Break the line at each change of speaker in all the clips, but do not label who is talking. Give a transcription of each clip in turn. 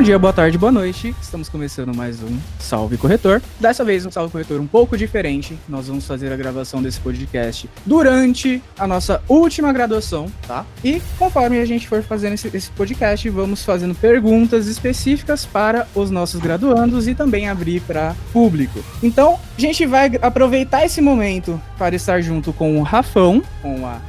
Bom dia, boa tarde, boa noite. Estamos começando mais um Salve Corretor. Dessa vez um Salve Corretor um pouco diferente. Nós vamos fazer a gravação desse podcast durante a nossa última graduação, tá? E conforme a gente for fazendo esse, esse podcast, vamos fazendo perguntas específicas para os nossos graduandos e também abrir para público. Então, a gente vai aproveitar esse momento para estar junto com o Rafão, com a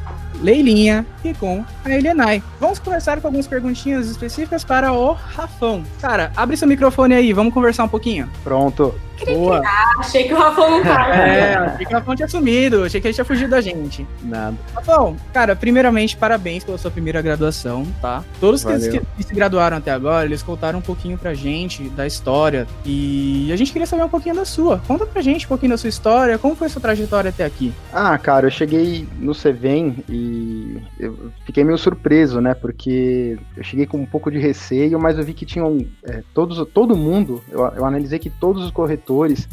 Leilinha e com a Elianai. Vamos conversar com algumas perguntinhas específicas para o Rafão. Cara, abre seu microfone aí, vamos conversar um pouquinho.
Pronto.
Boa.
achei que o Rafão não tava.
É, achei que o Rafão tinha sumido, achei que ele tinha fugido da gente.
Nada.
Rafão, cara, primeiramente, parabéns pela sua primeira graduação, tá? Todos que, que, que, se graduaram até agora, eles contaram um pouquinho pra gente da história e a gente queria saber um pouquinho da sua. Conta pra gente um pouquinho da sua história, como foi a sua trajetória até aqui?
Ah, cara, eu cheguei no Cevem e eu fiquei meio surpreso, né? Porque eu cheguei com um pouco de receio, mas eu vi que tinham é, todos, todo mundo, eu, eu analisei que todos os corretores diretores,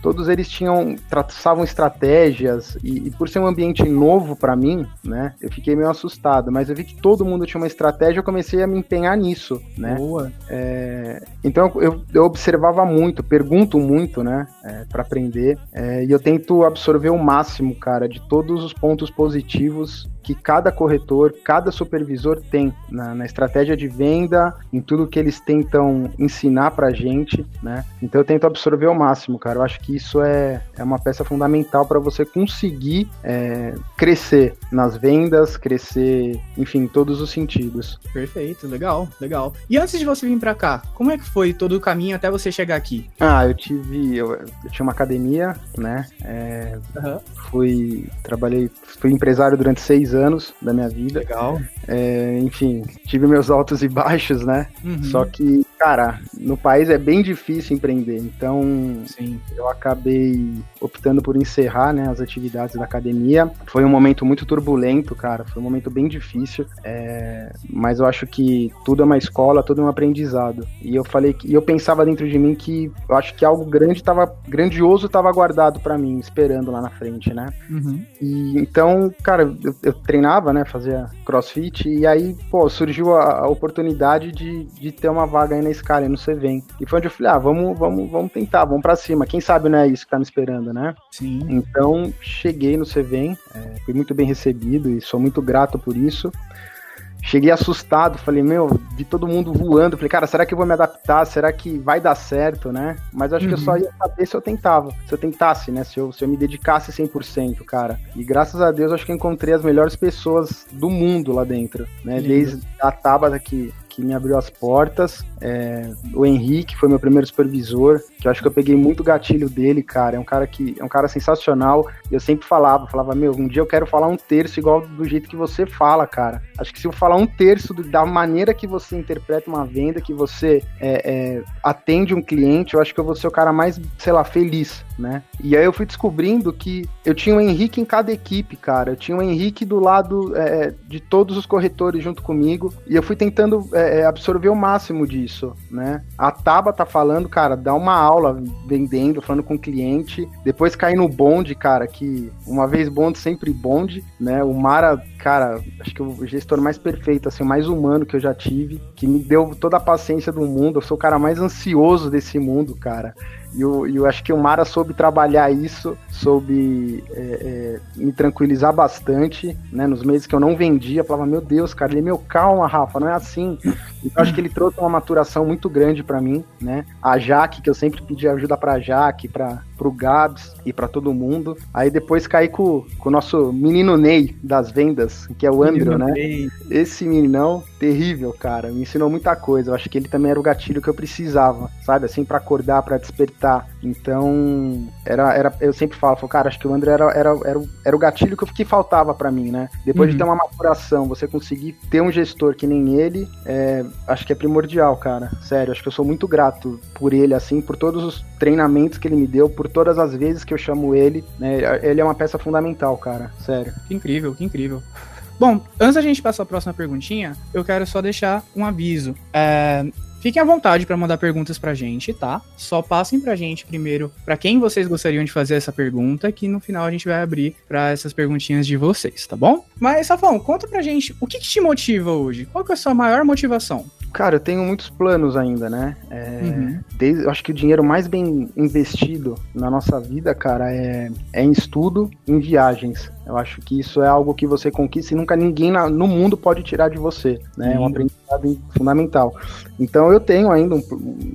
todos eles tinham traçavam estratégias e, e por ser um ambiente novo para mim, né, eu fiquei meio assustado. Mas eu vi que todo mundo tinha uma estratégia, eu comecei a me empenhar nisso, né.
Boa.
É, então eu, eu, observava muito, pergunto muito, né, é, para aprender é, e eu tento absorver o máximo, cara, de todos os pontos positivos que cada corretor, cada supervisor tem na, na, estratégia de venda, em tudo que eles tentam ensinar pra gente, né? Então eu tento absorver ao máximo, cara. Eu acho que isso é, é uma peça fundamental para você conseguir é, crescer nas vendas, crescer, enfim, em todos os sentidos.
Perfeito, legal, legal. E antes de você vir para cá, como é que foi todo o caminho até você chegar aqui?
Ah, eu tive, eu, eu tinha uma academia, né? É, uhum. Fui, trabalhei, fui empresário durante seis anos anos da minha vida.
Legal.
É, enfim, tive meus altos e baixos, né?
Uhum.
Só que, cara, no país é bem difícil empreender. Então,
Sim.
eu acabei optando por encerrar né, as atividades da academia. Foi um momento muito turbulento, cara. Foi um momento bem difícil. É, mas eu acho que tudo é uma escola, tudo é um aprendizado. E eu falei que, e eu pensava dentro de mim que eu acho que algo grande tava, grandioso estava guardado para mim, esperando lá na frente, né?
Uhum.
E então, cara, eu, eu treinava, né? Fazia crossfit, e aí, pô, surgiu a, a oportunidade de, de ter uma vaga aí na Scala, no Cvem. E foi onde eu falei, ah, vamos, vamos, vamos tentar, vamos pra cima. Quem sabe não é isso que tá me esperando, né?
Sim.
Então, cheguei no Cvem, é, fui muito bem recebido e sou muito grato por isso. Cheguei assustado, falei, meu, vi todo mundo voando. Falei, cara, será que eu vou me adaptar? Será que vai dar certo, né? Mas acho uhum. que eu só uhum. ia saber se eu tentava. Se eu tentasse, né? Se eu, se eu me dedicasse 100%, cara. E graças a Deus, acho que encontrei as melhores pessoas do mundo lá dentro, né? Desde a Tabata, que que me abriu as portas. É, o Henrique foi meu primeiro supervisor, que eu acho que eu peguei muito gatilho dele, cara. É um cara que é um cara sensacional. Eu sempre falava, falava, meu, um dia eu quero falar um terço igual do jeito que você fala, cara. Acho que se eu falar um terço da maneira que você interpreta uma venda, que você é, é, atende um cliente, eu acho que eu vou ser o cara mais, sei lá, feliz, né? E aí eu fui descobrindo que eu tinha o Henrique em cada equipe, cara. Eu tinha o Henrique do lado é, de todos os corretores junto comigo. E eu fui tentando é, é, absorver o máximo disso, né? A Taba tá falando, cara, dá uma aula vendendo, falando com o cliente, depois cair no bonde, cara, que uma vez bonde, sempre bonde, né? O Mara, cara, acho que o gestor mais perfeito, assim, mais humano que eu já tive, que me deu toda a paciência do mundo, eu sou o cara mais ansioso desse mundo, cara. E eu, eu acho que o Mara soube trabalhar isso, soube é, é, me tranquilizar bastante, né? Nos meses que eu não vendia, eu falava, meu Deus, cara, ele, meu, calma, Rafa, não é assim. Então acho que ele trouxe uma maturação muito grande para mim, né? A Jaque, que eu sempre pedi ajuda pra Jaque, pra, pro Gabs e para todo mundo. Aí depois caí com, com o nosso menino Ney das vendas, que é o Andrew, né? Ney. Esse meninão, terrível, cara. Me ensinou muita coisa. Eu acho que ele também era o gatilho que eu precisava, sabe? Assim, para acordar, para despertar. Então, era, era, eu sempre falo, falo, cara, acho que o Andrew era, era, era, o, era o gatilho que, que faltava para mim, né? Depois uhum. de ter uma maturação, você conseguir ter um gestor que nem ele, é, acho que é primordial, cara. Sério, acho que eu sou muito grato por ele, assim, por todos os treinamentos que ele me deu, por todas as vezes que eu chamo ele, né? Ele é uma peça fundamental, cara. Sério.
Que incrível, que incrível. Bom, antes da gente passar a próxima perguntinha, eu quero só deixar um aviso. É, Fiquem à vontade para mandar perguntas pra gente, tá? Só passem pra gente primeiro para quem vocês gostariam de fazer essa pergunta, que no final a gente vai abrir para essas perguntinhas de vocês, tá bom? Mas, Safão, conta pra gente o que, que te motiva hoje? Qual que é a sua maior motivação?
Cara, eu tenho muitos planos ainda, né? É,
Uhum.
desde, eu acho que o dinheiro mais bem investido na nossa vida, cara, é, é em estudo, em viagens. Eu acho que isso é algo que você conquista e nunca ninguém na- no mundo pode tirar de você, né? É um aprendizado fundamental. Então eu tenho ainda um,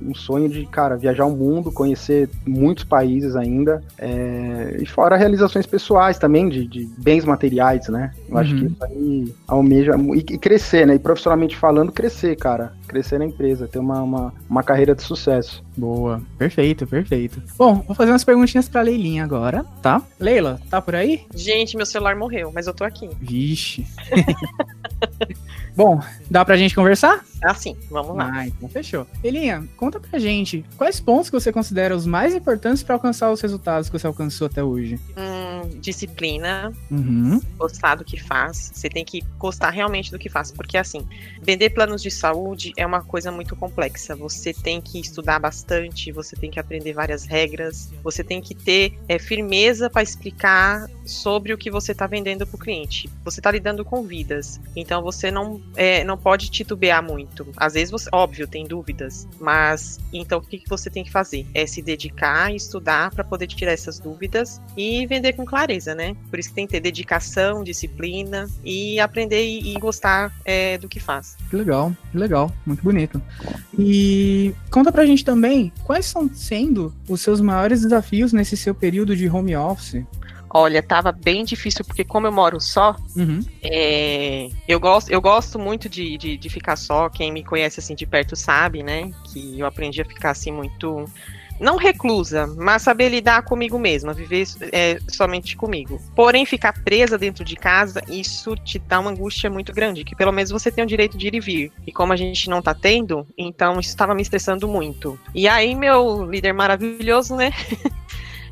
um sonho de, cara, viajar o mundo, conhecer muitos países ainda, é, e fora realizações pessoais também, de, de bens materiais, né? Eu acho
Uhum.
que isso aí almeja, e, e crescer, né? E profissionalmente falando, crescer, cara. Crescer na empresa, ter uma, uma, uma carreira de sucesso.
Boa, perfeito, perfeito. Bom, vou fazer umas perguntinhas pra Leilinha agora, tá? Leila, tá por aí?
Gente, meu celular morreu, mas eu tô aqui.
Vixe. Bom, dá pra gente conversar?
Assim, vamos lá.
Ah, então fechou. Elinha, conta pra gente, quais pontos que você considera os mais importantes pra alcançar os resultados que você alcançou até hoje?
Hum, disciplina,
Uhum,
gostar do que faz. Você tem que gostar realmente do que faz, porque assim, vender planos de saúde é uma coisa muito complexa. Você tem que estudar bastante, você tem que aprender várias regras, você tem que ter é, firmeza para explicar sobre o que você está vendendo para o cliente. Você está lidando com vidas, então você não, é, não pode titubear muito. Às vezes você, óbvio, tem dúvidas, mas então o que, que você tem que fazer? É se dedicar estudar para poder tirar essas dúvidas e vender com clareza, né? Por isso que tem que ter dedicação, disciplina e aprender e, e gostar é, do que faz.
que legal, que legal, muito bonito. E conta pra gente também, quais estão sendo os seus maiores desafios nesse seu período de home office?
Olha, tava bem difícil, porque como eu moro só,
Uhum,
é, eu, gosto, eu gosto muito de, de, de ficar só. Quem me conhece assim de perto sabe, né? Que eu aprendi a ficar assim muito. Não reclusa, mas saber lidar comigo mesma, viver é, somente comigo. Porém, ficar presa dentro de casa, isso te dá uma angústia muito grande, que pelo menos você tem o direito de ir e vir. E como a gente não tá tendo, então isso estava me estressando muito. E aí, meu líder maravilhoso, né?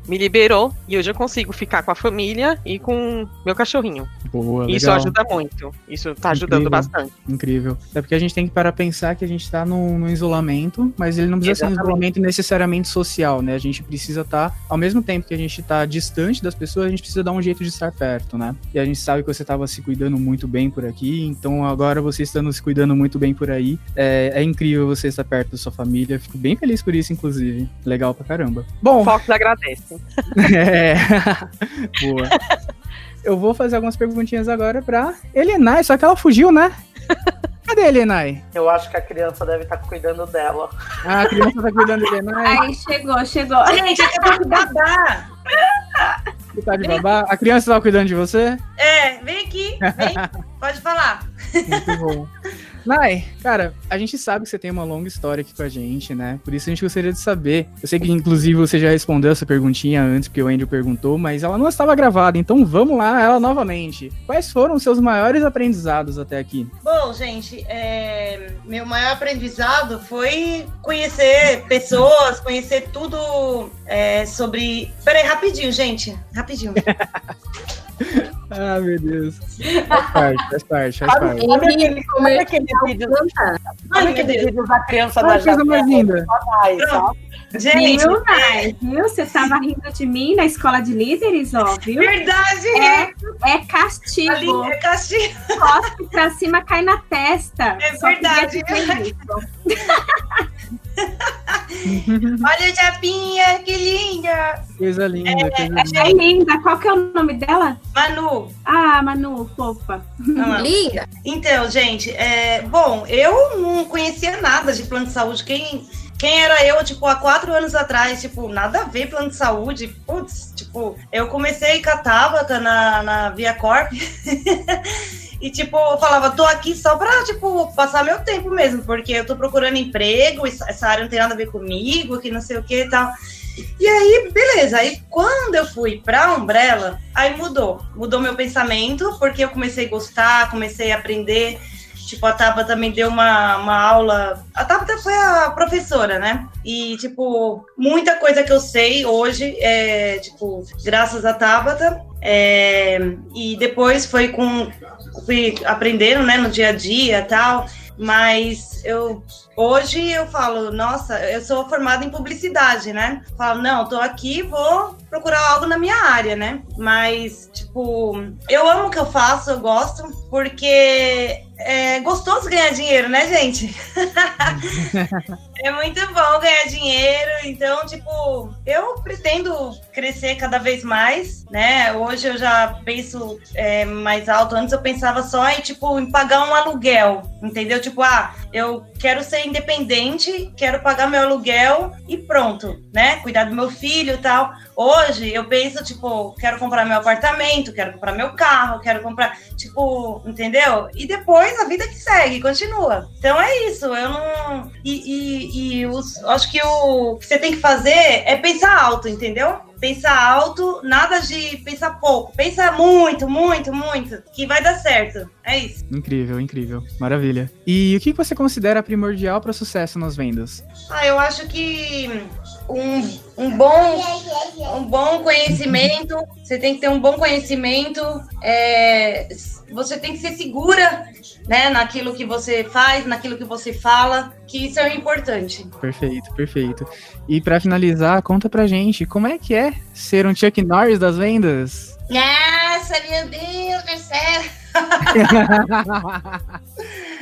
me liberou e hoje eu consigo ficar com a família e com meu cachorrinho.
boa,
Isso
legal.
ajuda muito. Isso tá ajudando
Incrível.
bastante.
Incrível. É porque a gente tem que parar pensar que a gente tá num, num isolamento, mas ele não precisa ser um
Exatamente.
isolamento necessariamente social, né? A gente precisa estar, ao mesmo tempo que a gente tá distante das pessoas, a gente precisa dar um jeito de estar perto, né? E a gente sabe que você tava se cuidando muito bem por aqui, então agora você estando se cuidando muito bem por aí, é, é incrível você estar perto da sua família. Fico bem feliz por isso, inclusive. Legal pra caramba. Bom,
Fox agradece.
é. Boa. Eu vou fazer algumas perguntinhas agora pra Elenai, só que ela fugiu, né? Cadê a Elenai?
Eu acho que a criança deve estar cuidando dela.
Ah, a criança tá cuidando da Elenai.
Ai, chegou, chegou.
Gente, eu tô com babá.
Você tá de babá? A criança tava cuidando de você?
É, vem aqui, vem. Pode falar.
Muito bom. Nai, cara, a gente sabe que você tem uma longa história aqui com a gente, né? Por isso a gente gostaria de saber. Eu sei que, inclusive, você já respondeu essa perguntinha antes, porque o Andrew perguntou, mas ela não estava gravada, então vamos lá, ela novamente. Quais foram os seus maiores aprendizados até aqui?
Bom, gente, é, meu maior aprendizado foi conhecer pessoas, conhecer tudo é, sobre. Peraí, rapidinho, gente. Rapidinho.
Ah, meu Deus. Faz parte, faz parte, faz parte.
Sabe aquele, vídeo,
meu
aquele vídeo da criança
Ah,
da
coisa mais linda.
Gente,
Viu, Nai? Viu? Você tava rindo de mim na escola de líderes, ó, viu?
verdade,
É, é castigo.
é castigo.
Cospe pra cima, cai na testa.
É
Só
verdade. Olha a Japinha, que linda.
Coisa linda, coisa linda.
É linda. Qual que é o nome dela?
Manu.
Ah, Manu, fofa.
Linda.
Então, gente, é, bom, eu não conhecia nada de plano de saúde. Quem, quem era eu, tipo, há quatro anos atrás, tipo, nada a ver plano de saúde. Putz, tipo, eu comecei com a Tabata na, na Via Corp. E, tipo, eu falava, tô aqui só pra, tipo, passar meu tempo mesmo, porque eu tô procurando emprego, essa área não tem nada a ver comigo, que não sei o que e tal. E aí, beleza. Aí, quando eu fui pra Umbrella, aí mudou. Mudou meu pensamento, porque eu comecei a gostar, comecei a aprender. Tipo, a Tabata me deu uma, uma aula. A Tabata foi a professora, né? E, tipo, muita coisa que eu sei hoje é, tipo, graças a Tabata. É, e depois foi com. Fui aprendendo, né, no dia a dia tal. Mas eu hoje eu falo, nossa, eu sou formada em publicidade, né? Falo, não, tô aqui, vou procurar algo na minha área, né? Mas, tipo, eu amo o que eu faço, eu gosto, porque é gostoso ganhar dinheiro, né, gente? é muito bom ganhar dinheiro. Então, tipo, eu pretendo crescer cada vez mais, né? Hoje eu já penso é, mais alto. Antes eu pensava só em, tipo, em pagar um aluguel, entendeu? Tipo, ah, eu quero ser independente, quero pagar meu aluguel e pronto, né? Cuidar do meu filho e tal. Hoje eu penso, tipo, quero comprar meu apartamento, quero comprar meu carro, quero comprar, tipo, entendeu? E depois a vida que segue, continua. Então é isso, eu não. E, e, e os, acho que o que você tem que fazer é pensar alto, entendeu? Pensar alto, nada de pensar pouco. Pensa muito, muito, muito, que vai dar certo. É isso.
Incrível, incrível. Maravilha. E o que você considera primordial para sucesso nas vendas?
Ah, eu acho que um, um, bom, um bom conhecimento, você tem que ter um bom conhecimento, é, você tem que ser segura né, naquilo que você faz, naquilo que você fala, que isso é importante.
Perfeito, perfeito. E para finalizar, conta pra gente, como é que é ser um Chuck Norris das vendas?
Nossa, meu Deus céu!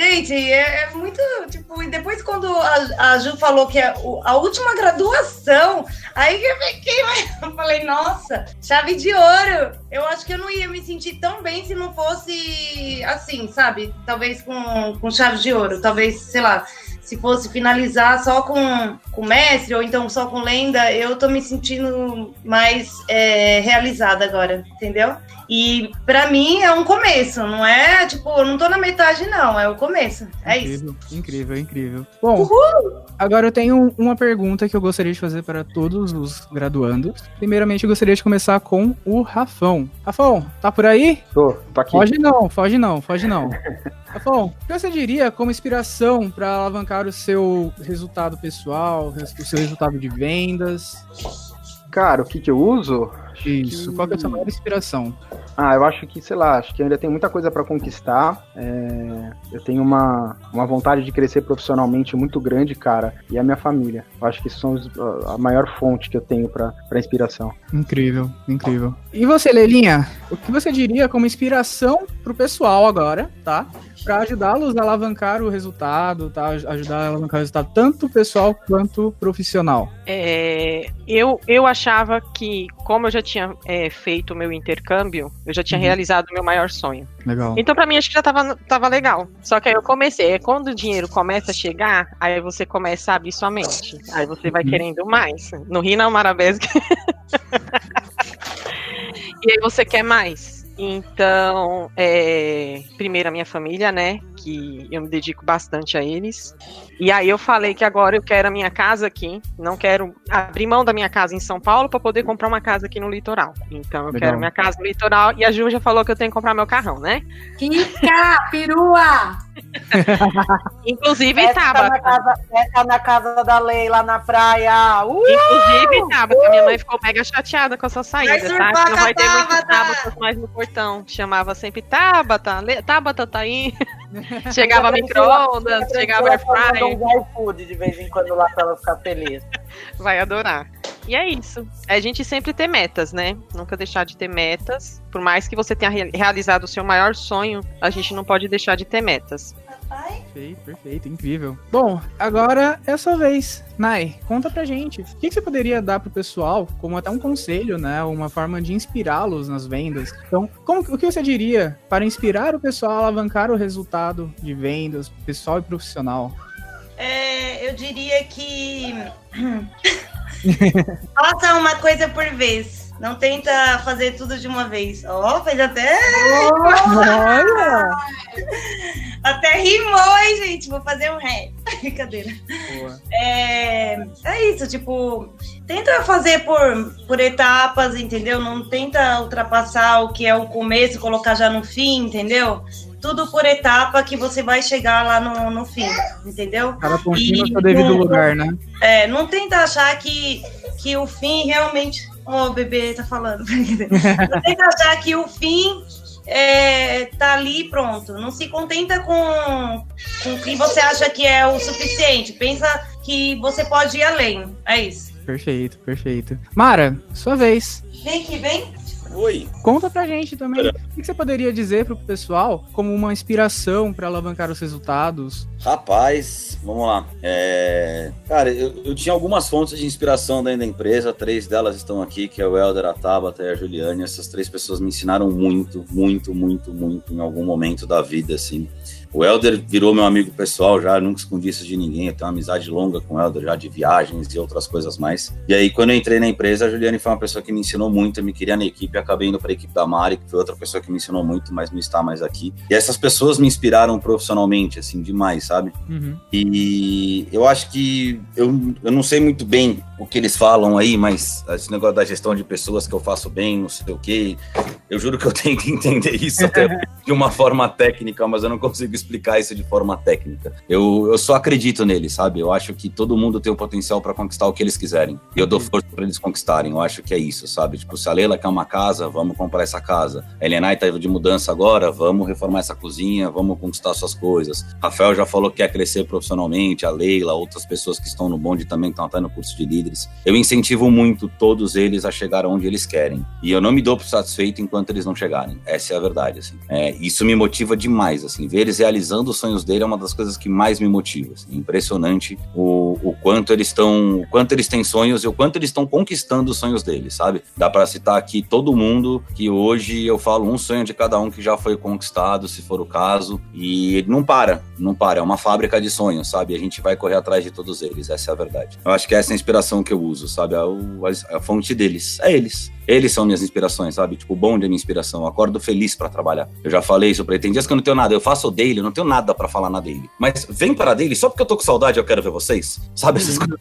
Gente, é, é, muito, tipo, e depois quando a, a Ju falou que é a última graduação, aí eu fiquei, eu falei, nossa, chave de ouro. Eu acho que eu não ia me sentir tão bem se não fosse assim, sabe? Talvez com, com chave de ouro, talvez, sei lá, se fosse finalizar só com, com mestre ou então só com lenda, eu tô me sentindo mais é, realizada agora, entendeu? E para mim é um começo, não é tipo, eu não tô na metade, não, é o começo. É
incrível, isso. Incrível, incrível. Bom, Uhul! agora eu tenho uma pergunta que eu gostaria de fazer para todos os graduandos. Primeiramente, eu gostaria de começar com o Rafão. Rafão, tá por aí?
Tô, tô aqui.
Foge não, foge não, foge não. Rafão, o que você diria como inspiração para alavancar o seu resultado pessoal, o seu resultado de vendas?
Cara, o que, que eu uso?
Isso, que... qual é a sua maior inspiração?
Ah, eu acho que, sei lá, acho que ainda tem muita coisa para conquistar. É... eu tenho uma, uma vontade de crescer profissionalmente muito grande, cara, e a minha família. Eu acho que isso são a maior fonte que eu tenho para inspiração.
Incrível, incrível. E você, Lelinha, o que você diria como inspiração pro pessoal agora, tá? para ajudá-los a alavancar o resultado, tá? Ajudar a alavancar o resultado tanto pessoal quanto profissional.
É, eu, eu achava que, como eu já tinha é, feito o meu intercâmbio, eu já tinha uhum. realizado o meu maior sonho.
Legal.
Então, para mim, acho que já tava, tava legal. Só que aí eu comecei. Quando o dinheiro começa a chegar, aí você começa a abrir sua mente. Aí você vai uhum. querendo mais. No Rio, não, Marabesca. e aí você quer mais. Então, é, primeiro a minha família, né? Que eu me dedico bastante a eles. E aí eu falei que agora eu quero a minha casa aqui. Não quero abrir mão da minha casa em São Paulo para poder comprar uma casa aqui no litoral. Então eu Legal. quero minha casa no litoral. E a Ju já falou que eu tenho que comprar meu carrão, né?
Fica, perua!
Inclusive, essa Tabata. Tá
na casa, essa na casa da Leila na praia. Uh!
Inclusive, Tabata, uh! minha mãe ficou mega chateada com essa saída, tá? Não vai ter muito Tabata mais no portão. Chamava sempre Tabata, Tabata tá aí. chegava micro-ondas, chegava air fryer.
um iFood de vez em quando lá pra ela ficar feliz.
Vai adorar. E é isso. É a gente sempre ter metas, né? Nunca deixar de ter metas. Por mais que você tenha realizado o seu maior sonho, a gente não pode deixar de ter metas.
Perfeito, perfeito, incrível. Bom, agora é a sua vez. Nai, conta pra gente. O que, você poderia dar pro pessoal, como até um conselho, né? Uma forma de inspirá-los nas vendas. Então, como, o que você diria para inspirar o pessoal a alavancar o resultado de vendas, pessoal e profissional?
É, eu diria que faça uma coisa por vez. Não tenta fazer tudo de uma vez. Ó, oh, fez até. Olha! até rimou, hein, gente? Vou fazer um rap. Brincadeira. É, é isso, tipo, tenta fazer por, por etapas, entendeu? Não tenta ultrapassar o que é o começo, colocar já no fim, entendeu? tudo por etapa que você vai chegar lá no, no fim, entendeu?
Cada pontinho no seu devido não, lugar, né?
É, não tenta achar que, que o fim realmente. Ó, oh, o bebê tá falando. não tenta achar que o fim é, tá ali pronto. Não se contenta com, com o que você acha que é o suficiente. Pensa que você pode ir além. É isso.
Perfeito, perfeito. Mara, sua vez.
Vem que vem.
Oi.
Conta pra gente também. O que você poderia dizer pro pessoal como uma inspiração para alavancar os resultados?
Rapaz, vamos lá. É... Cara, eu, eu, tinha algumas fontes de inspiração dentro da empresa, três delas estão aqui, que é o Helder, a Tabata e a Juliane. Essas três pessoas me ensinaram muito, muito, muito, muito em algum momento da vida, assim. O Helder virou meu amigo pessoal já, nunca escondi isso de ninguém. Eu tenho uma amizade longa com o Helder já de viagens e outras coisas mais. E aí, quando eu entrei na empresa, a Juliane foi uma pessoa que me ensinou muito, eu me queria na equipe, acabei indo para a equipe da Mari, que foi outra pessoa que me ensinou muito, mas não está mais aqui. E essas pessoas me inspiraram profissionalmente, assim, demais, sabe? Uhum. E eu acho que eu, eu não sei muito bem o que eles falam aí, mas esse negócio da gestão de pessoas que eu faço bem, não sei o quê, eu juro que eu tenho que entender isso até de uma forma técnica, mas eu não consigo explicar isso de forma técnica. Eu, eu só acredito nele, sabe? Eu acho que todo mundo tem o potencial para conquistar o que eles quiserem. E eu dou força para eles conquistarem. Eu acho que é isso, sabe? Tipo, se a Leila quer uma casa, vamos comprar essa casa. A Elenai tá de mudança agora, vamos reformar essa cozinha, vamos conquistar suas coisas. Rafael já falou que quer crescer profissionalmente, a Leila, outras pessoas que estão no bonde também estão até no curso de líderes. Eu incentivo muito todos eles a chegar onde eles querem. E eu não me dou por satisfeito enquanto eles não chegarem. Essa é a verdade, assim. É, isso me motiva demais, assim. Ver eles realizando os sonhos dele é uma das coisas que mais me motiva. Assim. Impressionante o, o quanto eles estão, quanto eles têm sonhos e o quanto eles estão conquistando os sonhos deles, sabe? Dá para citar aqui todo mundo que hoje eu falo um sonho de cada um que já foi conquistado, se for o caso, e não para, não para. É uma fábrica de sonhos, sabe? A gente vai correr atrás de todos eles. Essa é a verdade. Eu acho que essa é a inspiração que eu uso, sabe? A, a, a fonte deles é eles. Eles são minhas inspirações, sabe? Tipo, o bonde é minha inspiração. Eu acordo feliz para trabalhar. Eu já falei isso pra ele. Tem dias que eu não tenho nada. Eu faço o eu não tenho nada para falar na daily. Mas vem para daily só porque eu tô com saudade eu quero ver vocês. Sabe essas coisas?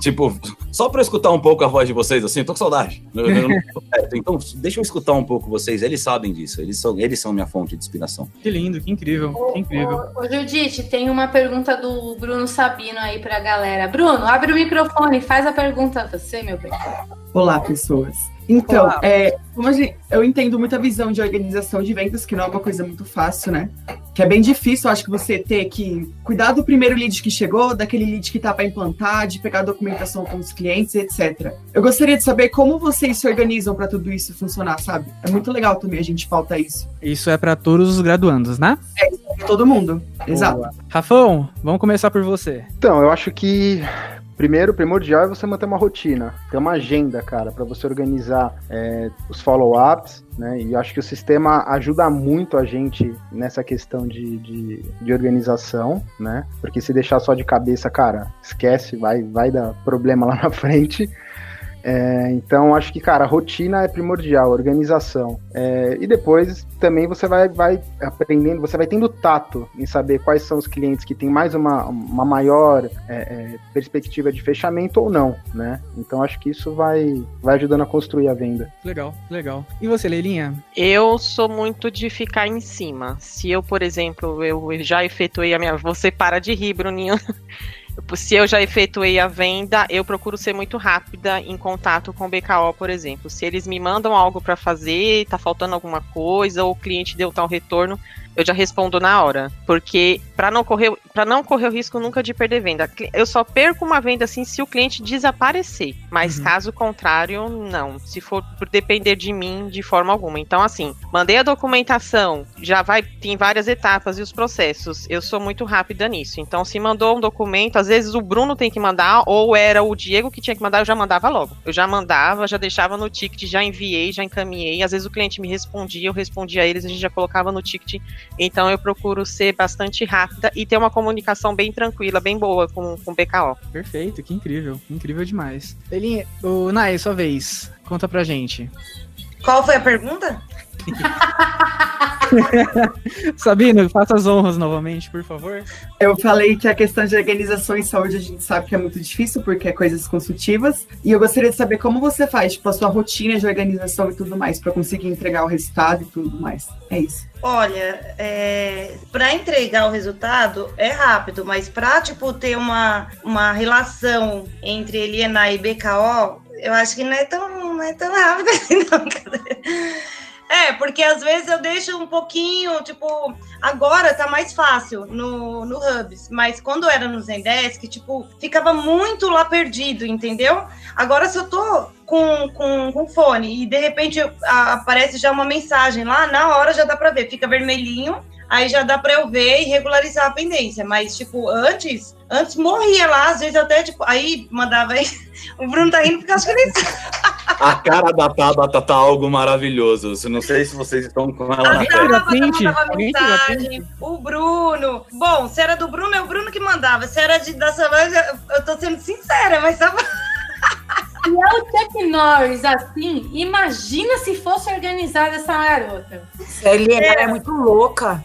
Tipo, só para escutar um pouco a voz de vocês, assim, eu tô com saudade. Eu, eu então, deixa eu escutar um pouco vocês. Eles sabem disso. Eles são, eles são minha fonte de inspiração.
Que lindo, que incrível, que incrível.
Ô, ô, Judite, tem uma pergunta do Bruno Sabino aí pra galera. Bruno, abre o microfone, faz a pergunta você, meu bem.
Olá, pessoas. Então, é, como gente, eu entendo muita visão de organização de vendas, que não é uma coisa muito fácil, né? Que é bem difícil, eu acho que você ter que cuidar do primeiro lead que chegou, daquele lead que tá para implantar, de pegar a documentação com os clientes, etc. Eu gostaria de saber como vocês se organizam para tudo isso funcionar, sabe? É muito legal também a gente pauta isso.
Isso é para todos os graduandos, né?
É, todo mundo. Exato.
Rafão, vamos começar por você.
Então, eu acho que Primeiro, primordial é você manter uma rotina, ter uma agenda, cara, para você organizar é, os follow-ups, né? E acho que o sistema ajuda muito a gente nessa questão de, de, de, organização, né? Porque se deixar só de cabeça, cara, esquece, vai, vai dar problema lá na frente. É, então, acho que, cara, rotina é primordial, organização. É, e depois também você vai, vai aprendendo, você vai tendo tato em saber quais são os clientes que têm mais uma, uma maior é, é perspectiva de fechamento ou não, né? Então, acho que isso vai, vai ajudando a construir a venda.
Legal, legal. E você, Leilinha?
Eu sou muito de ficar em cima. Se eu, por exemplo, eu já efetuei a minha. Você para de rir, Bruninho. Se eu já efetuei a venda, eu procuro ser muito rápida em contato com o BKO, por exemplo. Se eles me mandam algo para fazer, tá faltando alguma coisa, ou o cliente deu tal retorno, eu já respondo na hora. Porque para não correr para não correr o risco nunca de perder venda. Eu só perco uma venda assim se o cliente desaparecer. Mas uhum. caso contrário, não. Se for por depender de mim de forma alguma. Então, assim, mandei a documentação, já vai, tem várias etapas e os processos. Eu sou muito rápida nisso. Então, se mandou um documento, às vezes o Bruno tem que mandar, ou era o Diego que tinha que mandar, eu já mandava logo. Eu já mandava, já deixava no ticket, já enviei, já encaminhei. Às vezes o cliente me respondia, eu respondia a eles, a gente já colocava no ticket então eu procuro ser bastante rápida e ter uma comunicação bem tranquila, bem boa com, com o BKO.
Perfeito, que incrível. Incrível demais. Elinha, o Nai, sua vez. Conta pra gente.
Qual foi a pergunta?
Sabino, faça as honras novamente, por favor.
Eu falei que a questão de organização em saúde a gente sabe que é muito difícil, porque é coisas consultivas. E eu gostaria de saber como você faz, tipo, a sua rotina de organização e tudo mais, para conseguir entregar o resultado e tudo mais. É isso.
Olha, é, para entregar o resultado é rápido, mas para tipo ter uma, uma relação entre Eliana e BKO, eu acho que não é tão, não é tão rápido assim, não. É, porque às vezes eu deixo um pouquinho, tipo, agora tá mais fácil no, no Hubs, mas quando era no Zendesk, tipo, ficava muito lá perdido, entendeu? Agora se eu tô com, com, com fone e de repente aparece já uma mensagem lá, na hora já dá pra ver, fica vermelhinho, aí já dá pra eu ver e regularizar a pendência, mas tipo, antes, antes morria lá, às vezes até, tipo, aí mandava aí, o Bruno tá rindo porque eu acho que ele
A cara da Tabata tá algo maravilhoso. Não sei se vocês estão com ela na
A
frente.
Tabata
print?
mandava
Alguém tira
mensagem, o Bruno. Bom, se era do Bruno, é o Bruno que mandava. Se era de, da Solange, eu tô sendo sincera, mas tava.
Se é o Chuck Norris assim, imagina se fosse organizada essa garota.
A Helena é. muito louca.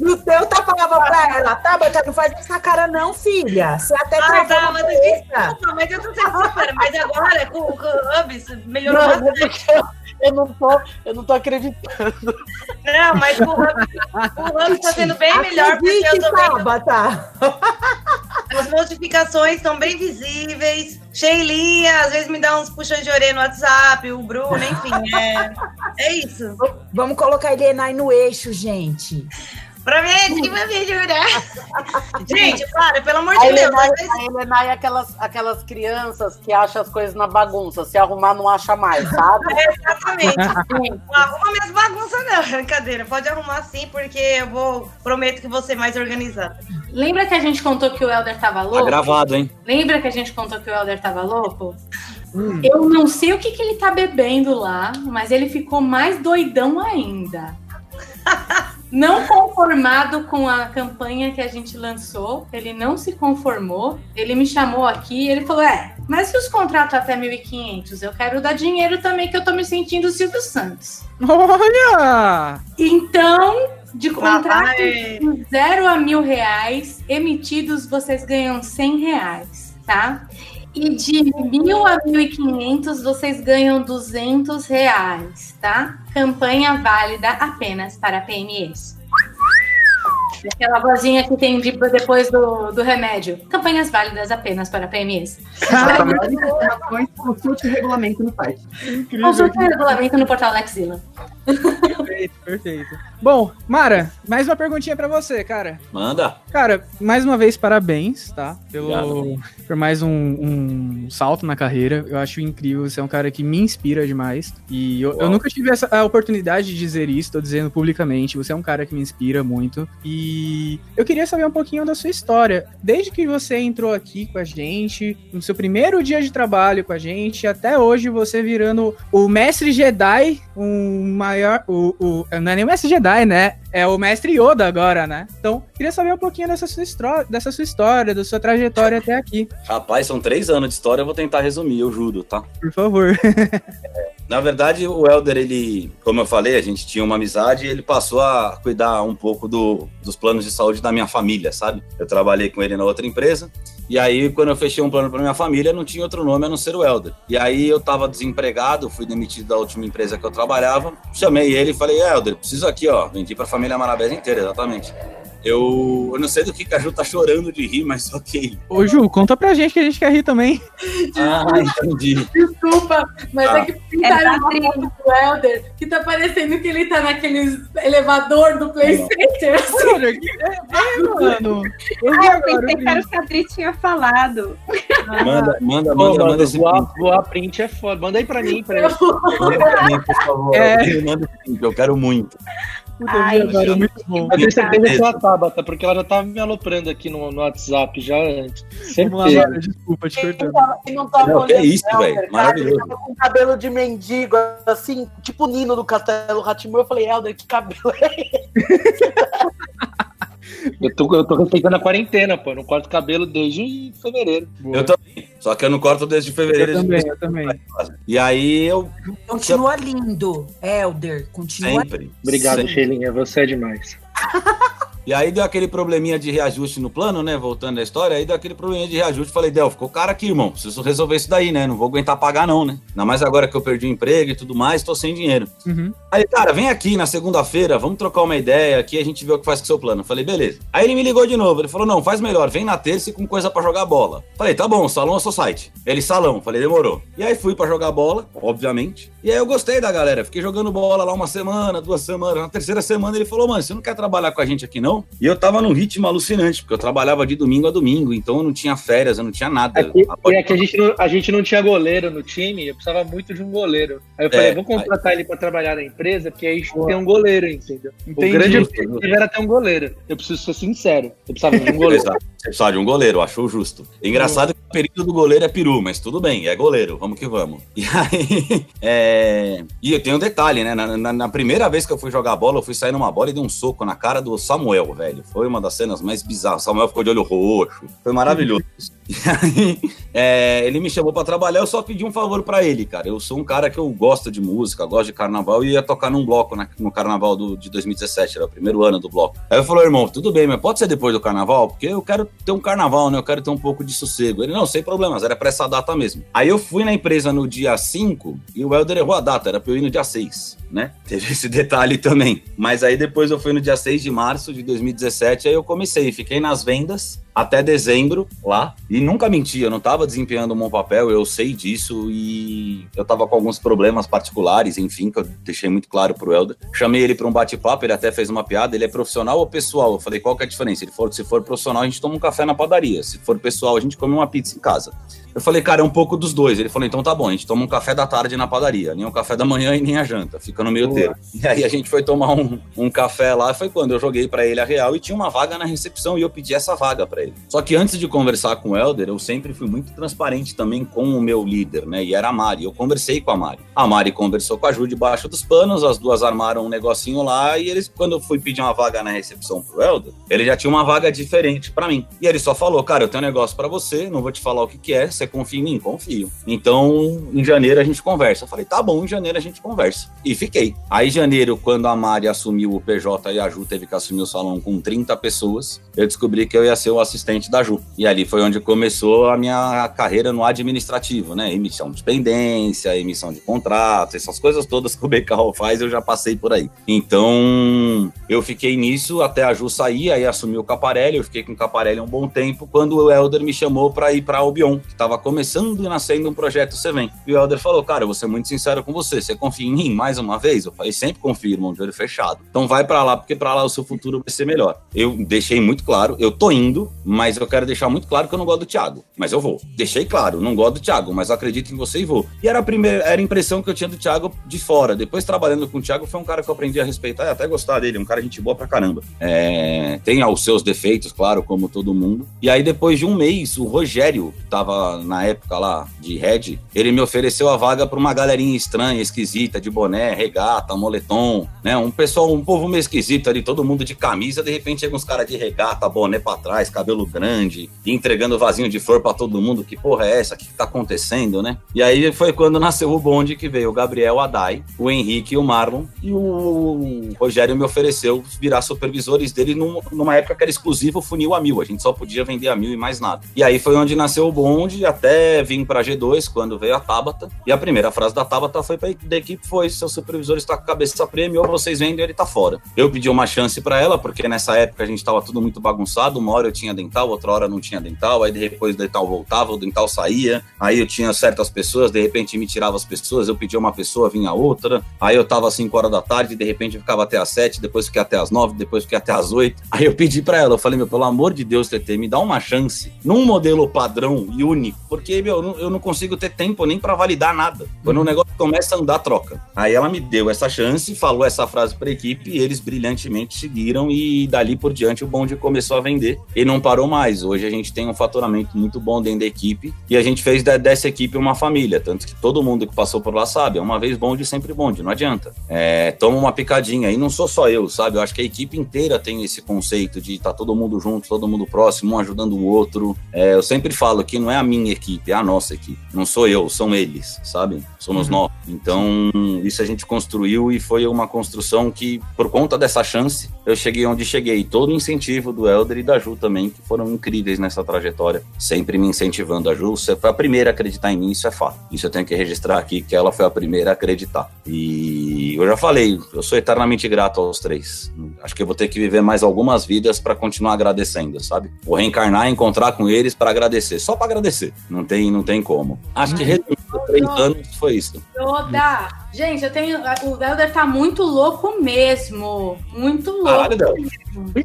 no teu tá falava pra ela, tá, mas não faz essa cara não, filha. Você até
Ah,
travou
tá, mas desculpa, mas eu tô sendo sincera. Mas agora, com, com o Hubs, melhorou
Não, é
bastante.
porque eu, eu não tô, eu não tô acreditando.
Não, mas o Hubs, o Hubs tá sendo bem melhor, porque eu tô vendo
Tabata.
As notificações estão bem visíveis. Sheilinha, às vezes me dá uns puxões de orelha no WhatsApp, o Bruno, enfim, é, é isso.
Vamos colocar Helena aí no eixo, gente.
Promete que vai me jurar. Gente, para, pelo amor
A
de Deus.
A Helena é aquelas, aquelas crianças que acham as coisas na bagunça. Se arrumar, não acha mais, sabe?
É, exatamente. Não arruma minhas bagunças, não. Brincadeira. Pode arrumar sim, porque eu vou. Prometo que vou ser mais organizada.
Lembra que a gente contou que o Helder tava
Tá
louco?
gravado, hein?
Lembra que a gente contou que o Helder tava louco? Eu não sei o que, que ele tá bebendo lá, mas ele ficou mais doidão ainda. Não conformado com a campanha que a gente lançou, ele não se conformou. Ele me chamou aqui e ele falou: É, mas e os contratos até 1.500? Eu quero dar dinheiro também, que eu tô me sentindo Silvio Santos.
Olha!
Então, de contratos de zero a mil reais emitidos, vocês ganham 100 reais, tá? E de mil a mil e quinhentos, vocês ganham 200 reais, tá? Campanha válida apenas para PMEs. Aquela vozinha que tem de- depois do, do remédio. Campanhas válidas apenas para PMEs.
Maiores informações, consulte o regulamento no site.
Consulte o regulamento no portal Lexila.
Perfeito, perfeito. Bom, Mara, mais uma perguntinha pra você, cara.
Manda.
Cara, mais uma vez, parabéns, tá? Pelo,
Obrigado.
por mais um, um salto na carreira. Eu acho incrível. Você é um cara que me inspira demais. E eu, eu nunca tive essa, a oportunidade de dizer isso, tô dizendo publicamente. Você é um cara que me inspira muito. E eu queria saber um pouquinho da sua história. Desde que você entrou aqui com a gente, no seu primeiro dia de trabalho com a gente, até hoje você virando o mestre Jedi, um maior. O, o, não é nem o mestre Jedi, né? É o mestre Yoda agora, né? Então, queria saber um pouquinho dessa sua, história, dessa sua história, da sua trajetória até aqui,
Rapaz, são três anos de história, eu vou tentar resumir, eu juro, tá?
por favor.
Na verdade, o Helder, ele, como eu falei, a gente tinha uma amizade e ele passou a cuidar um pouco do, dos planos de saúde da minha família, sabe? Eu trabalhei com ele na outra empresa e aí, quando eu fechei um plano para minha família, não tinha outro nome a não ser o Helder. E aí, eu tava desempregado, fui demitido da última empresa que eu trabalhava, chamei ele e falei, Helder, preciso aqui, ó, vendi pra família Marabés inteira, exatamente. Eu, eu não sei do que que a Ju tá chorando de rir, mas ok.
Ô, Ju, conta pra gente que a gente quer rir também.
Ah, entendi.
Desculpa, mas
Ah.
é que pintaram
É
uma foto do Helder que tá parecendo que ele tá naquele elevador do Play Center. assim.
Mano, que- é, é, mano. Eu
Ah, eu pensei que era o que a Adri tinha falado.
Manda, manda, manda,
mano,
manda esse
voar,
print.
voar print é foda. Manda aí pra mim, pra eu.
Manda pra mim, por favor.
É.
Manda print, eu quero muito.
Puta,
Ai,
agora,
gente.
muito bom.
Eu tenho certeza que é a Tabata, porque ela já tava me aloprando aqui no, no WhatsApp já antes.
Lá,
Certeza.
Mara, desculpa, te cortando.
não tava olhando,
isso,
não,
velho, maravilhoso.
Ele tava com cabelo de mendigo, assim, tipo Nino do Castelo Ratimur. Eu falei, Helder, que cabelo é esse?
Eu tô, eu tô respeitando a quarentena, pô. Eu não corto cabelo desde fevereiro.
Boa.
Eu também. Só que eu não corto desde fevereiro.
Eu também, eu também.
E aí eu
Continua lindo, Helder. Continua
sempre.
Obrigado,
sempre.
Sheilinha. Você é demais.
E aí deu aquele probleminha de reajuste no plano, né? Voltando à história, aí deu aquele probleminha de reajuste. Falei, Del, ficou cara aqui, irmão. Preciso resolver isso daí, né? Não vou aguentar pagar, não, né? Ainda mais agora que eu perdi o emprego e tudo mais, tô sem dinheiro.
Uhum.
Aí, cara, vem aqui na segunda-feira, vamos trocar uma ideia aqui, a gente vê o que faz com o seu plano. Falei, beleza. Aí ele me ligou de novo. Ele falou, não, faz melhor, vem na terça e com coisa pra jogar bola. Falei, tá bom, salão é seu site. Ele, salão. Falei, demorou. E aí fui pra jogar bola, obviamente. E aí eu gostei da galera. Fiquei jogando bola lá uma semana, duas semanas. Na terceira semana ele falou, mano, você não quer trabalhar com a gente aqui, não? E eu tava num ritmo alucinante, porque eu trabalhava de domingo a domingo, então eu não tinha férias, eu não tinha nada.
Aqui, é que a gente, não, a gente não tinha goleiro no time, eu precisava muito de um goleiro. Aí eu falei,
É,
vou contratar ele pra trabalhar na empresa, porque aí a gente tem um goleiro, entendeu?
Entendi.
O grande objetivo era ter um goleiro. Eu preciso ser sincero. Eu precisava de um goleiro.
Exato. Você precisava de um goleiro, achou justo. Engraçado que o período do goleiro é peru, mas tudo bem, é goleiro, vamos que vamos. E aí, é... e eu tenho um detalhe, né? Na, na- na primeira vez que eu fui jogar bola, eu fui sair numa bola e dei um soco na cara do Samuel, velho. Foi uma das cenas mais bizarras. O Samuel ficou de olho roxo, foi maravilhoso. E aí, é, ele me chamou pra trabalhar, eu só pedi um favor pra ele, cara. Eu sou um cara que eu gosto de música, gosto de carnaval e ia tocar num bloco na- no carnaval do, de 2017, era o primeiro ano do bloco. Aí eu falei, irmão, tudo bem, mas pode ser depois do carnaval? Porque eu quero ter um carnaval, né? Eu quero ter um pouco de sossego. Ele, não, sem problemas, era pra essa data mesmo. Aí eu fui na empresa no dia 5 e o Helder errou a data, era pra eu ir no dia 6, né? Teve esse detalhe também. Mas aí depois eu fui no dia 6 de março de 2017, aí eu comecei, fiquei nas vendas até dezembro lá e nunca menti, eu não tava desempenhando um bom papel, eu sei disso e eu tava com alguns problemas particulares, enfim, que eu deixei muito claro pro Helder. Chamei ele para um bate-papo, ele até fez uma piada, ele é profissional ou pessoal? Eu falei, qual que é a diferença? Ele falou, se for profissional, a gente toma um café na padaria, se for pessoal, a gente come uma pizza em casa. Eu falei, cara, é um pouco dos dois. Ele falou, então tá bom, a gente toma um café da tarde na padaria, nem o café da manhã e nem a janta, fica no meio termo. E aí a gente foi tomar um, um café lá, foi quando eu joguei pra ele a real e tinha uma vaga na recepção e eu pedi essa vaga pra ele. Só que antes de conversar com o Helder, eu sempre fui muito transparente também com o meu líder, né? E era a Mari. Eu conversei com a Mari. A Mari conversou com a Ju debaixo dos panos, as duas armaram um negocinho lá e eles, quando eu fui pedir uma vaga na recepção pro Helder, ele já tinha uma vaga diferente pra mim. E ele só falou, cara, eu tenho um negócio pra você, não vou te falar o que que é, você confia em mim? Confio. Então, em janeiro a gente conversa. Eu falei, tá bom, em janeiro a gente conversa. E fiquei. Aí, em janeiro, quando a Mari assumiu o PJ e a Ju teve que assumir o salão com 30 pessoas, eu descobri que eu ia ser o assistente da Ju. E ali foi onde começou a minha carreira no administrativo, né? Emissão de pendência, emissão de contrato, essas coisas todas que o BKO faz, eu já passei por aí. Então, eu fiquei nisso até a Ju sair, aí assumi o Caparelli, eu fiquei com o Caparelli um bom tempo, quando o Helder me chamou para ir para Albion, que estava começando e nascendo um projeto Seven. E o Helder falou, cara, eu vou ser muito sincero com você, você confia em mim mais uma vez? Eu falei, sempre confio, irmão, de olho fechado. Então vai para lá, porque para lá o seu futuro vai ser melhor. Eu deixei muito claro, eu tô indo, mas eu quero deixar muito claro que eu não gosto do Thiago. Mas eu vou. Deixei claro, não gosto do Thiago, mas acredito em você e vou. E era a primeira, era a impressão que eu tinha do Thiago de fora. Depois, trabalhando com o Thiago, foi um cara que eu aprendi a respeitar e até gostar dele. Um cara gente boa pra caramba. É, tem os seus defeitos, claro, como todo mundo. E aí, depois de um mês, o Rogério, tava na época lá de Red, ele me ofereceu a vaga pra uma galerinha estranha, esquisita, de boné, regata, moletom, né? Um pessoal, um povo meio esquisito ali, todo mundo de camisa. De repente, chega uns caras de regata, boné pra trás, cabelo grande, entregando vasinho de flor pra todo mundo. Que porra é essa? O que, tá acontecendo, né? E aí foi quando nasceu o bonde que veio o Gabriel Adai, o Henrique o Marlon. E o Rogério me ofereceu virar supervisores dele num- numa época que era exclusivo funil a mil. A gente só podia vender a mil e mais nada. E aí foi onde nasceu o bonde, até vim pra G2, quando veio a Tabata. E a primeira frase da Tabata foi pra, da equipe: foi: seu supervisor está com a cabeça prêmio, ou vocês vendem ele tá fora. Eu pedi uma chance pra ela, porque nessa época a gente tava tudo muito bagunçado. Uma hora eu tinha dental, outra hora não tinha dental. Aí depois o dental voltava, o dental saía. Aí eu tinha certas pessoas, de repente me tirava as pessoas, eu pedia uma pessoa, vinha outra. Aí eu tava às 5 horas da tarde, de repente eu ficava até às 7, depois fiquei até às 9, depois fiquei até às 8. Aí eu pedi pra ela, eu falei, meu, pelo amor de Deus, TT, me dá uma chance num modelo padrão e único, porque, meu, eu não- eu não consigo ter tempo nem pra validar nada. Quando o negócio começa a andar, troca. Aí ela me deu essa chance, falou essa frase pra equipe e eles brilhantemente seguiram e dali por diante o bonde começou a vender e não parou mais. Hoje a gente tem um faturamento muito bom dentro da equipe e a gente fez dessa equipe uma família, tanto que todo mundo que passou por lá sabe, uma vez bonde, sempre bonde, não adianta. É, toma uma picadinha e não sou só eu, sabe? Eu acho que a equipe inteira tem esse conceito de estar todo mundo junto, todo mundo próximo, um ajudando o outro. É, eu sempre falo que não é a minha equipe, é a nossa equipe. Não sou eu, são eles, sabe? Somos nós. Então, isso a gente construiu e foi uma construção que, por conta dessa chance, eu cheguei onde cheguei. Todo o incentivo do Helder e da Ju também, que foram incríveis nessa trajetória, sempre me incentivando. A Ju você foi a primeira a acreditar em mim, isso é fato. Isso eu tenho que registrar aqui, que ela foi a primeira a acreditar. E eu já falei, eu sou eternamente grato aos três. Acho que eu vou ter que viver mais algumas vidas para continuar agradecendo, sabe? Vou reencarnar, encontrar com eles para agradecer, só para agradecer. Não tem, não tem como. Acho que resumindo, três anos foi isso.
Toda. Gente, eu tenho. O Helder tá muito louco mesmo. Muito louco.
Caralho, Del.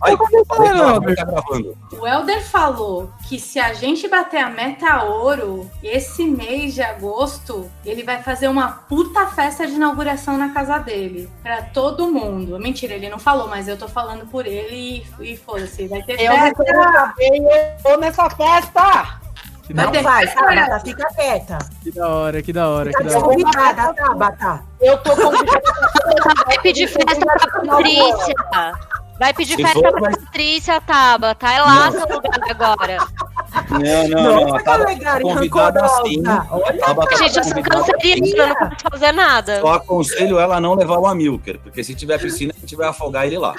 Ai,
Helder?
tá gravando.
O Helder falou que se a gente bater a meta ouro, esse mês de agosto, ele vai fazer uma puta festa de inauguração na casa dele. Pra todo mundo. Mentira, ele não falou, mas eu tô falando por ele e, e foda-se. Vai ter
Eu
festa.
eu tô nessa festa.
Que
Não faz,
festa.
Tabata, fica quieta.
que da hora, que da hora, que
Fica
da hora.
convidada, Tabata. Eu tô convidada.
Vai pedir festa pra Patrícia. Vai pedir festa
for,
pra
vai-
Patrícia, Taba. Tá é lá seu lugar agora.
Não, não, não.
Não,
tá convidada
rancorosa.
sim.
Olha
tá
Gente, eu sou canceriana, não posso fazer nada.
Só aconselho ela a não levar o Amilker, porque se tiver piscina, a gente vai afogar ele lá.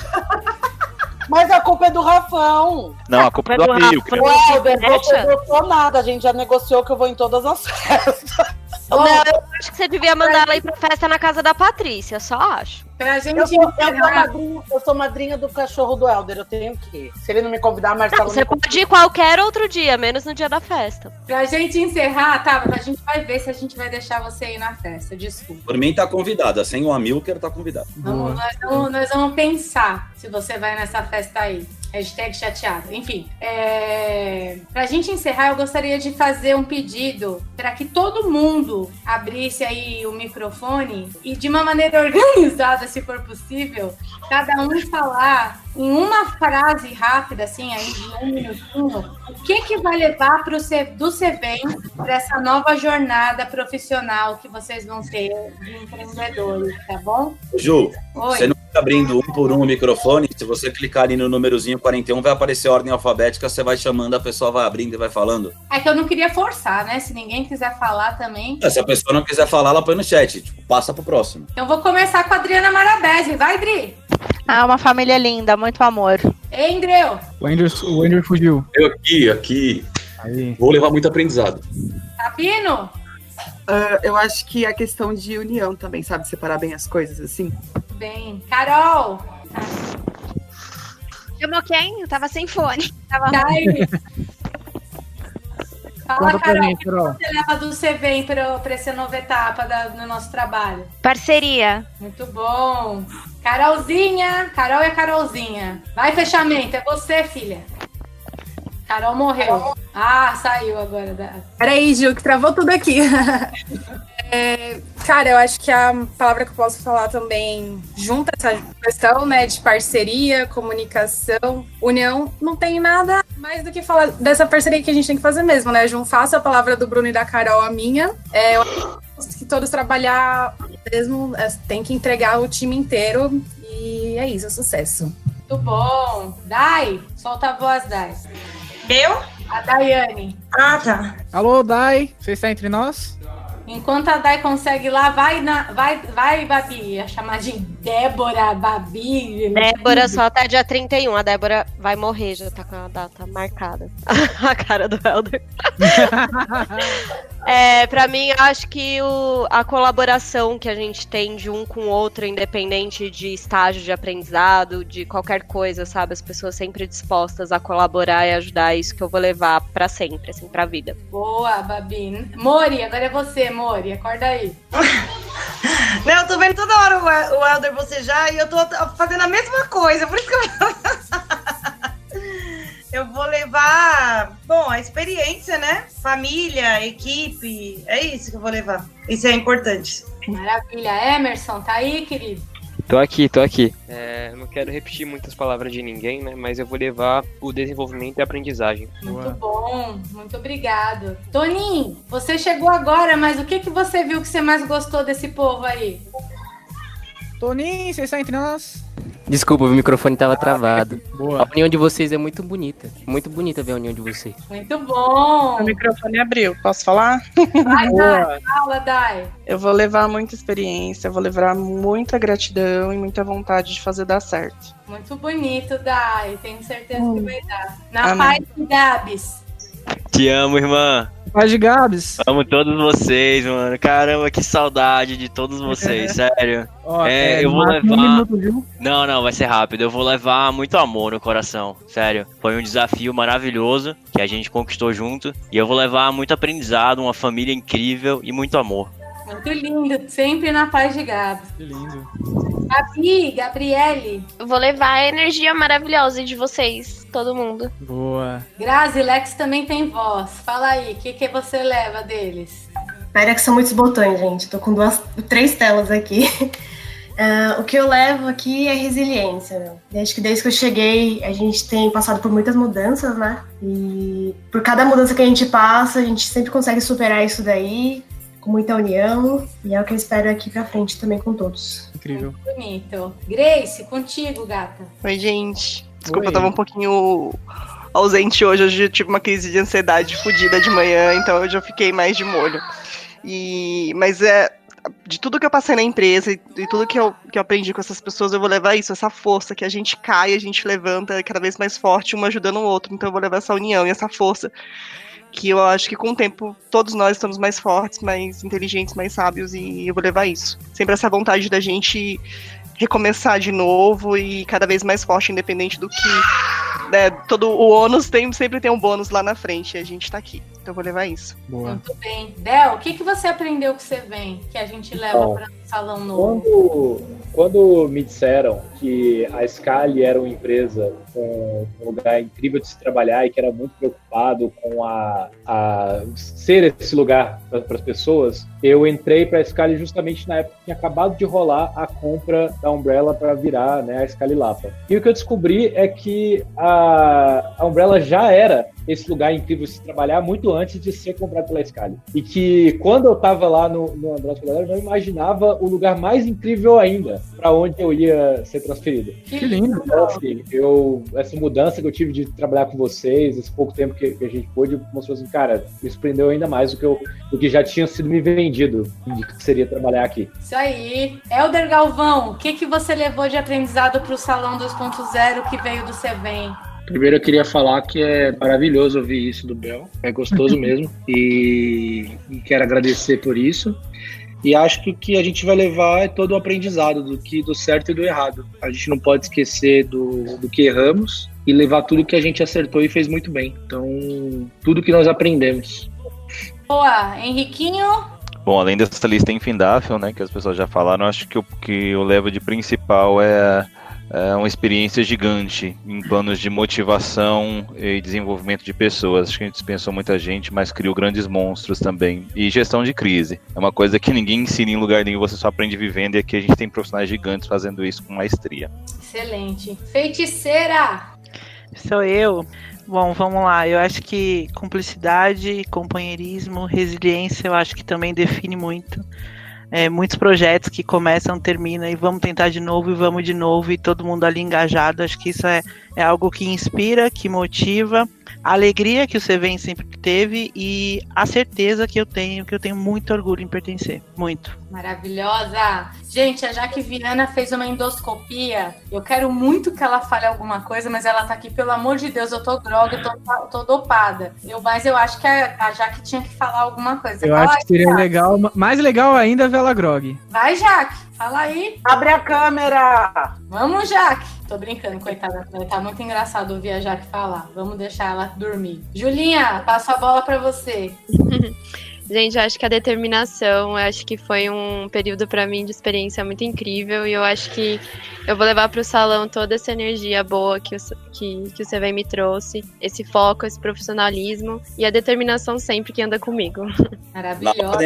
Mas a culpa é do Rafão.
Não, a culpa é do
Rafa.
Amilcar.
O Helder, você gostou nada. A gente já negociou que eu vou em todas as festas.
Não, eu acho que você devia mandar ela ir pra festa na casa da Patrícia, só acho.
Pra gente
Eu sou, eu, sou madrinha, eu sou madrinha do cachorro do Helder. Eu tenho que ir. Se ele não me convidar, Marcelo
Você
me
pode ir qualquer outro dia, menos no dia da festa.
Pra gente encerrar, tá? A gente vai ver se a gente vai deixar você ir na festa. Desculpa.
Por mim tá convidada, sem o Amilker tá convidada.
Vamos, nós, vamos, nós vamos pensar se você vai nessa festa aí. Hashtag chateado. Enfim, é... pra gente encerrar, eu gostaria de fazer um pedido para que todo mundo abrisse aí o microfone e de uma maneira organizada, se for possível, cada um falar em uma frase rápida, assim, aí de um minutinho, o que que vai levar pro C, do CVEM para essa nova jornada profissional que vocês vão ter de empreendedores, tá bom?
Ju,
Oi.
você não fica abrindo um por um o microfone, se você clicar ali no númerozinho 41, vai aparecer a ordem alfabética, você vai chamando, a pessoa vai abrindo e vai falando.
É que eu não queria forçar, né? Se ninguém quiser falar também.
Ah, Se a pessoa não quiser falar, ela põe no chat, tipo, passa pro próximo.
Eu vou começar com a Adriana Marabese. Vai, Dri!
Ah, uma família linda, muito amor.
Ei, Andreu!
O Ender, o Ender fugiu.
Eu aqui, aqui,
Aí.
vou levar muito aprendizado.
Tapino?
Ah, eu acho que a questão de união também, sabe? Separar bem as coisas, assim.
Bem. Carol!
Chamou quem? Eu tava sem fone.
Dai! Fala,
Conta
Carol, o que você leva do CVEM pra, pra essa nova etapa da- do nosso trabalho?
Parceria.
Muito bom. Carolzinha! Carol e a Carolzinha. Vai, fechamento. É você, filha. Carol morreu. Ah, saiu agora. Da...
Peraí, Gil, que travou tudo aqui. É, cara, eu acho que a palavra que eu posso falar também junta essa questão, né, de parceria, comunicação, união, não tem nada mais do que falar dessa parceria que a gente tem que fazer mesmo, né? Jun, faço a palavra do Bruno e da Carol a minha. É, eu acho que todos trabalhar mesmo, é, tem que entregar o time inteiro e é isso, é sucesso.
Muito bom. Dai, solta a voz, Dai.
Eu?
A Daiane.
Ah, tá.
Alô, Dai, você está entre nós?
Enquanto a Dai consegue ir lá, vai, na, vai, vai, Babi. A chamar de Débora, Babi.
Débora só até dia 31. A Débora vai morrer, já tá com a data marcada. a cara do Helder. é, pra mim, acho que o, a colaboração que a gente tem de um com o outro, independente de estágio de aprendizado, de qualquer coisa, sabe? As pessoas sempre dispostas a colaborar e ajudar, é isso que eu vou levar pra sempre, assim, pra vida.
Boa, Babi. Mori, agora é você, Mori. Acorda aí.
Não, eu tô vendo toda hora o, El- o Helder bocejar e eu tô fazendo a mesma coisa, por isso que eu. eu vou levar, bom, a experiência, né? Família, equipe, é isso que eu vou levar. Isso é importante.
Maravilha. Emerson, tá aí, querido?
Tô aqui, tô aqui. É, não quero repetir muitas palavras de ninguém, né? Mas eu vou levar o desenvolvimento e a aprendizagem.
Muito bom, muito obrigado. Toninho, você chegou agora, mas o que, que você viu que você mais gostou desse povo aí?
Toninho, você está entre nós?
Desculpa, o microfone tava travado.
Boa.
A união de vocês é muito bonita. Muito bonita ver a união de vocês.
Muito bom.
O microfone abriu. Posso falar?
Dai. Fala, Dai.
Eu vou levar muita experiência, vou levar muita gratidão e muita vontade de fazer dar certo.
Muito bonito, Dai. Tenho certeza que vai dar. Na
Amém.
paz de Gabs.
Te amo, irmã.
Paz de Gabs.
Amo todos vocês, mano. Caramba, que saudade de todos vocês, sério.
Ó,
é,
é,
eu vou
marca um
levar.
minuto, viu?
Não, não, vai ser rápido. Eu vou levar muito amor no coração, sério. Foi um desafio maravilhoso que a gente conquistou junto. E eu vou levar muito aprendizado, uma família incrível e muito amor.
Muito lindo. Sempre na paz de Gabs.
Que lindo.
Gabi, Gabriele.
Eu vou levar a energia maravilhosa de vocês, todo mundo.
Boa.
Grazi, Lex também tem voz. Fala aí, o que, que você leva deles?
Pera que são muitos botões, gente. Tô com duas, três telas aqui. Ah, o que eu levo aqui é resiliência. Meu. Desde que desde que eu cheguei, a gente tem passado por muitas mudanças, né? E por cada mudança que a gente passa, a gente sempre consegue superar isso daí com muita união. E é o que eu espero aqui pra frente também com todos.
Incrível.
Bonito. Grace, contigo, gata.
Oi, gente. Desculpa,
Oi.
eu tava um pouquinho ausente hoje. Hoje eu tive uma crise de ansiedade fodida de manhã, então hoje eu fiquei mais de molho. E, mas é. De tudo que eu passei na empresa e, e tudo que eu, que eu aprendi com essas pessoas, eu vou levar isso, essa força, que a gente cai, a gente levanta cada vez mais forte, um ajudando o outro. Então eu vou levar essa união e essa força. Que eu acho que com o tempo todos nós estamos mais fortes, mais inteligentes, mais sábios, e eu vou levar isso. Sempre essa vontade da gente recomeçar de novo e cada vez mais forte, independente do que. né, todo o ônus tem, sempre tem um bônus lá na frente, e a gente tá aqui. Eu vou levar isso.
Boa.
Muito bem. Del, o que, que você aprendeu que você vem, que a gente leva
Então,
para o salão novo?
Quando, quando me disseram que a Scali era uma empresa com um lugar incrível de se trabalhar e que era muito preocupado com a, a ser esse lugar para as pessoas, eu entrei para a Scali justamente na época que tinha acabado de rolar a compra da Umbrella para virar né, a Scali Lapa. E o que eu descobri é que a, a Umbrella já era esse lugar incrível de se trabalhar muito antes de ser comprado pela Scali. E que quando eu estava lá no, no Andrade Galera, eu não imaginava o lugar mais incrível ainda para onde eu ia ser transferido.
Que lindo.
Então, assim, eu, essa mudança que eu tive de trabalhar com vocês, esse pouco tempo que, que a gente pôde, mostrou assim, cara, me surpreendeu ainda mais do que, eu, do que já tinha sido me vendido de que seria trabalhar aqui.
Isso aí. Elder Galvão, o que, que você levou de aprendizado para o Salão 2.0 que veio do Cevem?
Primeiro eu queria falar que é maravilhoso ouvir isso do Bel, é gostoso mesmo e, e quero agradecer por isso. E acho que o que a gente vai levar é todo o aprendizado do que do certo e do errado. A gente não pode esquecer do, do que erramos e levar tudo que a gente acertou e fez muito bem. Então, tudo que nós aprendemos.
Boa, Henriquinho.
Bom, além dessa lista infindável, né, que as pessoas já falaram, acho que o que eu levo de principal é, é uma experiência gigante em planos de motivação e desenvolvimento de pessoas. Acho que a gente dispensou muita gente, mas criou grandes monstros também. E gestão de crise. É uma coisa que ninguém ensina em lugar nenhum, você só aprende vivendo, e aqui a gente tem profissionais gigantes fazendo isso com maestria.
Excelente. Feiticeira.
Sou eu. Bom, vamos lá. Eu acho que cumplicidade, companheirismo, resiliência, eu acho que também define muito. É, muitos projetos que começam, terminam e vamos tentar de novo e vamos de novo e todo mundo ali engajado. Acho que isso é, é algo que inspira, que motiva. A alegria que o Seven sempre teve e a certeza que eu tenho, que eu tenho muito orgulho em pertencer. Muito.
Maravilhosa! Gente, a Jaque Viana fez uma endoscopia. Eu quero muito que ela fale alguma coisa, mas ela tá aqui, pelo amor de Deus, eu tô droga, eu tô, tô dopada. Eu, mas eu acho que a, a Jaque tinha que falar alguma coisa.
Eu
Fala
acho que seria legal, mais legal ainda ver ela grog.
Vai, Jaque, fala aí.
Abre a câmera!
Vamos, Jaque. Tô brincando, coitada. Tá muito engraçado ouvir a Jaque falar. Vamos deixar ela dormir. Julinha, passo a bola pra você.
Gente, eu acho que a determinação, eu acho que foi um período pra mim de experiência muito incrível e eu acho que eu vou levar pro salão toda essa energia boa que o, que, que o CV me trouxe, esse foco, esse profissionalismo e a determinação sempre que anda comigo.
Maravilhosa.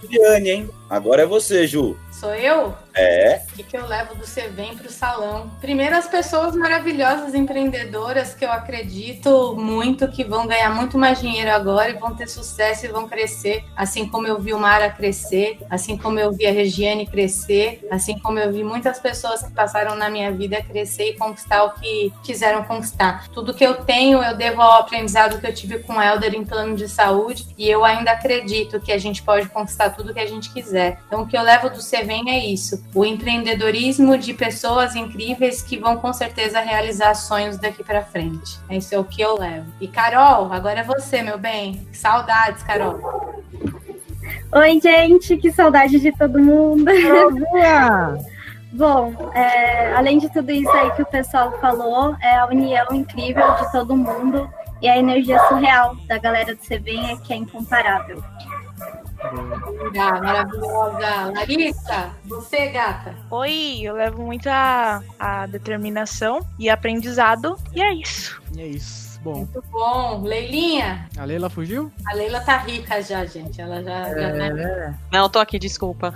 Viviane, hein? Agora é você, Ju.
Sou eu?
É.
O que, que eu levo do Cevem para o salão? Primeiro, as pessoas maravilhosas empreendedoras que eu acredito muito que vão ganhar muito mais dinheiro agora e vão ter sucesso e vão crescer, assim como eu vi o Mara crescer, assim como eu vi a Regiane crescer, assim como eu vi muitas pessoas que passaram na minha vida crescer e conquistar o que quiseram conquistar. Tudo que eu tenho eu devo ao aprendizado que eu tive com o Helder em plano de saúde e eu ainda acredito que a gente pode conquistar tudo que a gente quiser. Então, o que eu levo do Cevem é isso: o empreendedorismo de pessoas incríveis que vão com certeza realizar sonhos daqui para frente. Esse é o que eu levo. E Carol, agora é você, meu bem. Saudades, Carol.
Oi, gente, que saudade de todo mundo. Bom, é, além de tudo isso aí que o pessoal falou, é a união incrível de todo mundo e a energia surreal da galera do CVM é que é incomparável.
Ah, maravilhosa. Larissa, você, gata.
Oi, eu levo muita a determinação e aprendizado, e é isso.
E é isso. Bom,
Muito bom. Leilinha,
a Leila fugiu?
a Leila tá rica já, gente. Ela já, já
É.
Não, tô aqui, desculpa.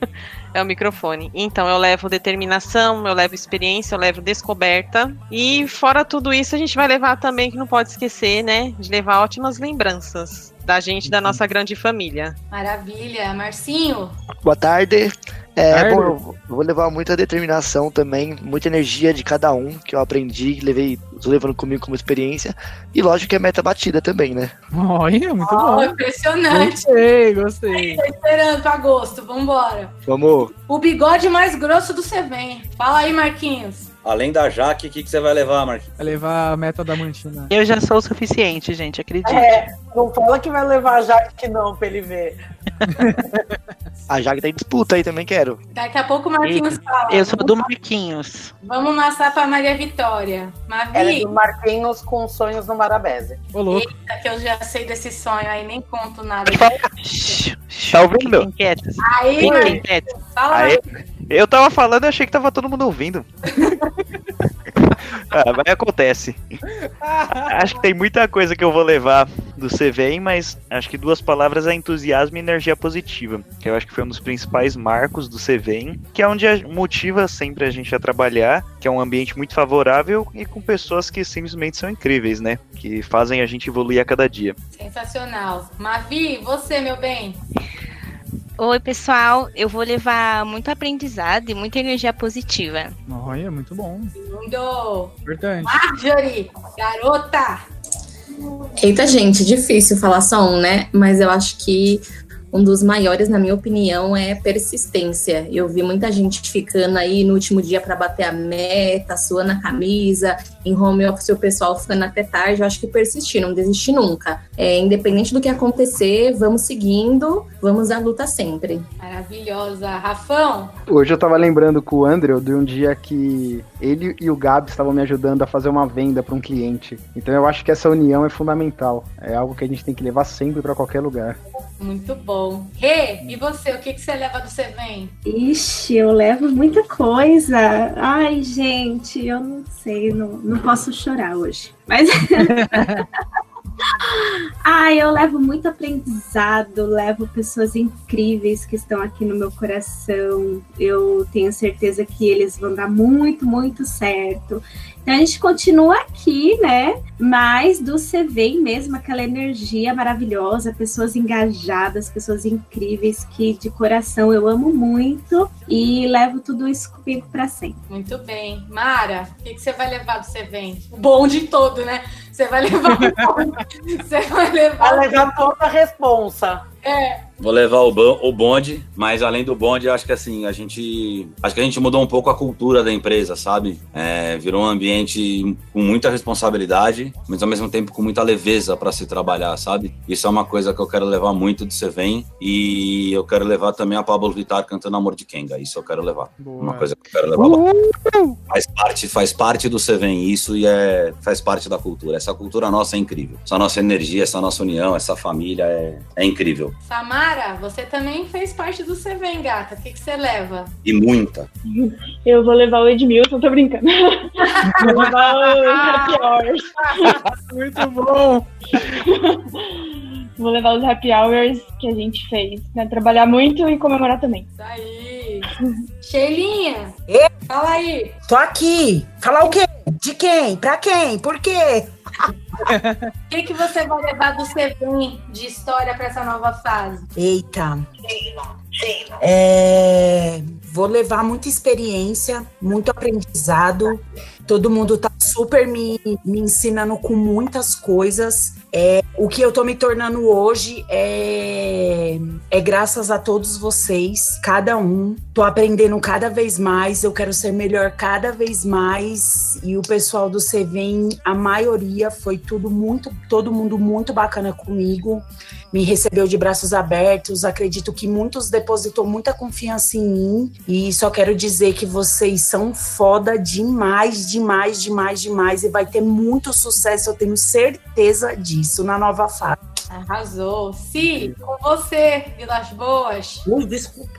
é o microfone. Então, eu levo determinação, eu levo experiência, eu levo descoberta. E fora tudo isso, a gente vai levar também, que não pode esquecer, né? De levar ótimas lembranças da gente, da nossa grande família.
Maravilha. Marcinho,
Boa tarde. É,
Tarde.
bom, eu vou levar muita determinação também, muita energia de cada um que eu aprendi, levei, tô levando comigo como experiência. E lógico que é meta batida também, né?
Olha, muito
Ó,
bom.
impressionante.
Gostei, gostei.
Tô esperando pra agosto. Vambora.
Vamos.
O bigode mais grosso do Cevem. Fala aí, Marquinhos.
Além da Jaque, o que, que você vai levar, Marquinhos?
Vai levar a meta da mantina.
Eu já sou o suficiente, gente, acredite.
É, não fala que vai levar a Jaque não, pra ele ver.
A Jaque tá em disputa aí também, quero.
Daqui a pouco o Marquinhos fala.
Eu sou do Marquinhos.
Vamos massar pra Maria Vitória.
Ela é
Mavi,
do Marquinhos com sonhos no Marabese.
Ô, louco.
eita, que eu já sei desse sonho aí, nem conto nada.
Tá ouvindo?
Fiquem quietos.
Aí,
Fiquem
Marquinhos,
quietos.
fala
Aí,
aí.
Eu tava falando, eu achei que tava todo mundo ouvindo. ah, mas acontece. Acho que tem muita coisa que eu vou levar do CVM, mas acho que duas palavras é entusiasmo e energia positiva. Que eu acho que foi um dos principais marcos do CVM, que é onde a- motiva sempre a gente a trabalhar, que é um ambiente muito favorável e com pessoas que simplesmente são incríveis, né? Que fazem a gente evoluir a cada dia.
Sensacional. Mavi, você, meu bem.
Oi, pessoal. Eu vou levar muito aprendizado e muita energia positiva.
Olha, muito bom.
Mundo.
Importante.
Marjorie, garota.
Eita, gente, difícil falar só um, né? Mas eu acho que um dos maiores, na minha opinião, é persistência. Eu vi muita gente ficando aí no último dia para bater a meta, suando a camisa, em home office o pessoal ficando até tarde. Eu acho que persistir, não desistir nunca. É, independente do que acontecer, vamos seguindo, vamos à luta sempre.
Maravilhosa. Rafão.
Hoje eu tava lembrando com o Andrew de um dia que ele e o Gabi estavam me ajudando a fazer uma venda para um cliente. Então eu acho que essa união é fundamental. É algo que a gente tem que levar sempre para qualquer lugar.
Muito bom. Rê, e você? O que, que você leva do Cevem?
Ixi, eu levo muita coisa. Ai, gente, eu não sei, não, não posso chorar hoje. Mas. Ai, eu levo muito aprendizado, levo pessoas incríveis que estão aqui no meu coração. Eu tenho certeza que eles vão dar muito, muito certo. Então a gente continua aqui, né? Mas do CV mesmo, aquela energia maravilhosa, pessoas engajadas, pessoas incríveis que de coração eu amo muito e levo tudo isso comigo para sempre.
Muito bem. Mara, o que, que você vai levar do Cevem? O bonde todo, né? Você vai levar o bonde. Você vai levar.
Vai levar toda a responsa.
É.
Vou levar o, bonde, mas além do bonde, acho que assim, a gente. Acho que a gente mudou um pouco a cultura da empresa, sabe? É, virou um ambiente com muita responsabilidade, mas ao mesmo tempo com muita leveza para se trabalhar, sabe? Isso é uma coisa que eu quero levar muito do Cevem e eu quero levar também a Pablo Vittar cantando Amor de Kenga. Isso eu quero levar. Uma coisa que eu quero levar. Faz parte, faz parte do Cevem isso e é, faz parte da cultura. Essa cultura nossa é incrível. Essa nossa energia, essa nossa união, essa família é, é incrível.
Samara, você também fez parte do Cevem, gata. O que, que você leva?
E muita.
Eu vou levar o Edmilson, tô brincando. vou levar o Happy Hours.
Muito bom!
Vou levar os Happy Hours que a gente fez, né? Trabalhar muito e comemorar também.
Isso aí. Sheilinha,
Ei,
fala aí.
tô aqui. Falar o quê? De quem? Pra quem? Por quê?
O que, que você vai levar do Sevem de história para essa nova fase?
Eita. É, vou levar muita experiência, muito aprendizado. Todo mundo tá super me, me ensinando com muitas coisas. É, o que eu tô me tornando hoje é, é graças a todos vocês, cada um. Tô aprendendo cada vez mais, eu quero ser melhor cada vez mais. E o pessoal do Cevem, a maioria foi tudo muito, todo mundo muito bacana comigo. Me recebeu de braços abertos. Acredito que muitos depositou muita confiança em mim. E só quero dizer que vocês são foda demais, demais, demais, demais. E vai ter muito sucesso, eu tenho certeza disso na nova fase.
Arrasou. Si, com você, Vilas Boas.
Ui, desculpa.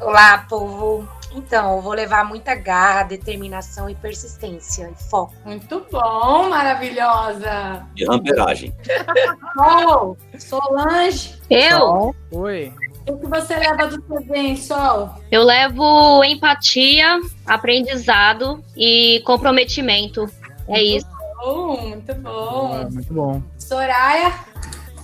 Olá, povo. Então, eu vou levar muita garra, determinação e persistência e foco.
Muito bom, maravilhosa.
De ramperagem.
Sol, Solange.
Eu?
Oi.
O que você leva do Sevem, Sol?
Eu levo empatia, aprendizado e comprometimento. É isso.
Bom, muito bom.
muito bom.
Soraya.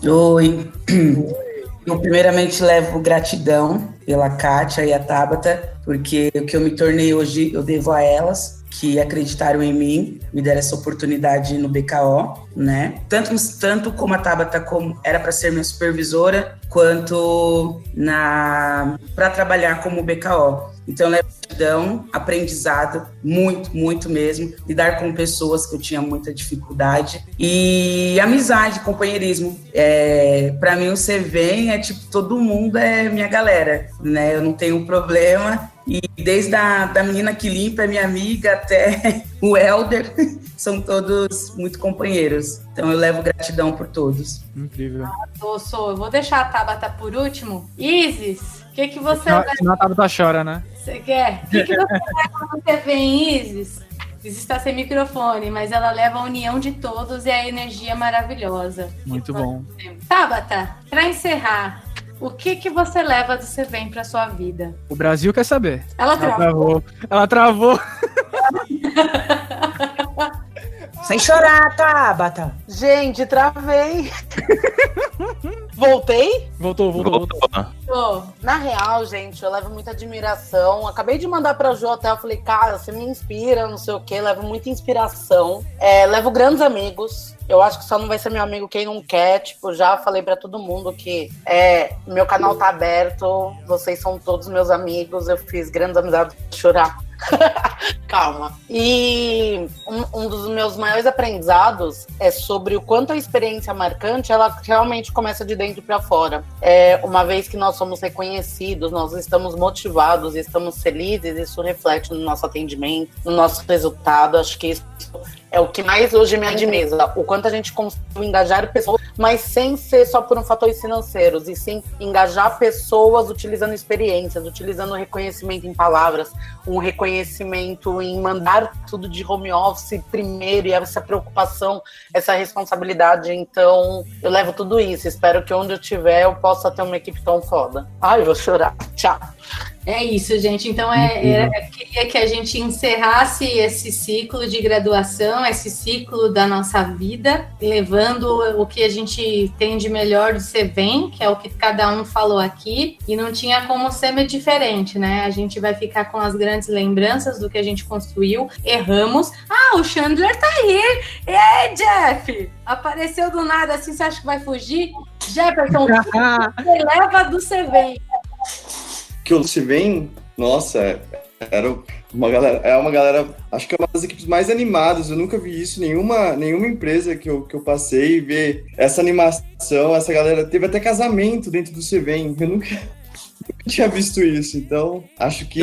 Oi. Eu primeiramente levo gratidão pela Kátia e a Tabata, porque o que eu me tornei hoje eu devo a elas, que acreditaram em mim, me deram essa oportunidade no BKO, né? Tanto, tanto como a Tabata como era para ser minha supervisora, quanto na para trabalhar como BKO. Então, gratidão, aprendizado, muito, muito mesmo. Lidar com pessoas que eu tinha muita dificuldade. E amizade, companheirismo. É, para mim, o Cvem é tipo, todo mundo é minha galera, né? Eu não tenho problema. E desde a da menina que limpa, é minha amiga, até o Elder, são todos muito companheiros. Então eu levo gratidão por todos.
Incrível.
Tô, sou. Eu vou deixar a Tabata por último. Isis, o que, que você
Senão
leva?
senão a Tabata chora, né?
Você quer? O que, que você leva no Sevem, Isis? Isis está sem microfone, mas ela leva a união de todos e a energia maravilhosa.
Muito bom.
Tabata, para encerrar, o que que você leva do Sevem para sua vida?
O Brasil quer saber.
Ela travou.
Ela travou.
Sem chorar, Tabata.
Gente, travei. Voltei?
Voltou, voltou, voltou.
Na real, gente, eu levo muita admiração. Acabei de mandar pra Jo até, eu falei, cara, você me inspira, não sei o quê, levo muita inspiração. É, levo grandes amigos. Eu acho que só não vai ser meu amigo quem não quer. Tipo, já falei pra todo mundo que é, meu canal tá aberto, vocês são todos meus amigos. Eu fiz grandes amizades chorar. Calma. E um, um dos meus maiores aprendizados é sobre o quanto a experiência marcante ela realmente começa de dentro para fora. É, uma vez que nós somos reconhecidos, nós estamos motivados, estamos felizes, isso reflete no nosso atendimento, no nosso resultado. Acho que isso é o que mais hoje me admira. O quanto a gente conseguiu engajar pessoas, mas sem ser só por um fatores financeiros, e sim engajar pessoas utilizando experiências, utilizando reconhecimento em palavras, um reconhecimento em mandar tudo de home office primeiro, e essa preocupação, essa responsabilidade. Então, eu levo tudo isso. Espero que onde eu estiver eu possa ter uma equipe tão foda. Ai, eu vou chorar. Tchau.
É isso, gente. Então, é, era- eu queria que a gente encerrasse esse ciclo de graduação, esse ciclo da nossa vida, levando o que a gente tem de melhor do Sevem, que é o que cada um falou aqui, e não tinha como ser diferente, né? A gente vai ficar com as grandes lembranças do que a gente construiu, erramos. Ah, o Chandler tá aí! Ei, Jeff! Apareceu do nada assim, você acha que vai fugir? Jefferson, você leva do Sevem.
Que o se vem, nossa, era uma galera, é uma galera, acho que é uma das equipes mais animadas. Eu nunca vi isso nenhuma, nenhuma empresa que eu, que eu passei ver essa animação, essa galera teve até casamento dentro do Cevem. Eu nunca tinha visto isso. Então, acho que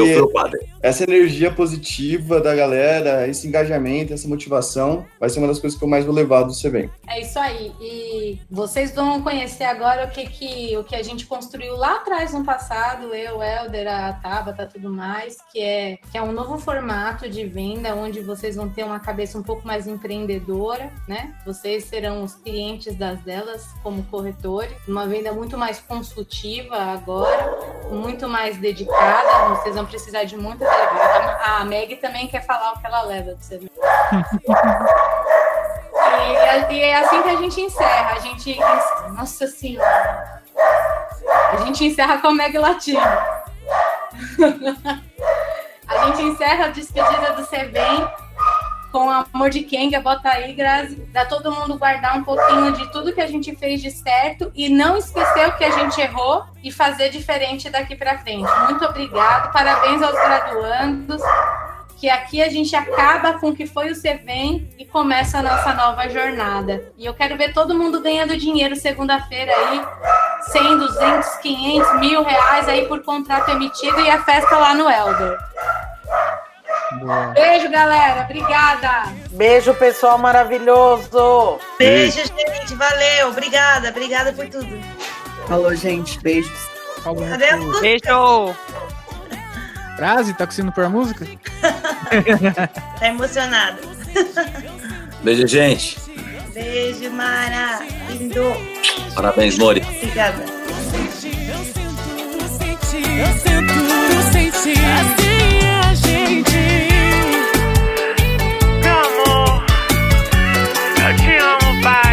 essa energia positiva da galera, esse engajamento, essa motivação, vai ser uma das coisas que eu mais vou levar do Cevem.
É isso aí. E vocês vão conhecer agora o que, que, o que a gente construiu lá atrás no passado, eu, Helder, a Tabata, tudo mais, que é, que é um novo formato de venda, onde vocês vão ter uma cabeça um pouco mais empreendedora, né? Vocês serão os clientes das delas como corretores, uma venda muito mais consultiva agora, muito mais dedicada, vocês vão precisar de muita delegada. A Meg também quer falar o que ela leva do CVM. E, é- e é assim que a gente encerra. A gente. Nossa Senhora! A gente encerra com a Meg Latino. a gente encerra a despedida do Sebem com amor de Kenga, bota aí, Grazi, dá todo mundo guardar um pouquinho de tudo que a gente fez de certo e não esquecer o que a gente errou e fazer diferente daqui para frente. Muito obrigado, parabéns aos graduandos, que aqui a gente acaba com o que foi o CVEM e começa a nossa nova jornada. E eu quero ver todo mundo ganhando dinheiro segunda-feira aí, 100, 200, 500, mil reais aí por contrato emitido e a festa lá no Elder. Beijo, galera. Obrigada.
Beijo, pessoal maravilhoso.
Beijo, gente. Valeu. Obrigada. Obrigada por tudo.
Falou, gente. Beijos.
Cadê a música?
Beijo!
Frase, tá conseguindo pôr a música?
Tá emocionada.
Beijo, gente.
Beijo, Mara. Lindo.
Parabéns, Lori.
Obrigada.
Eu sinto, eu senti, assim é a gente. não vai.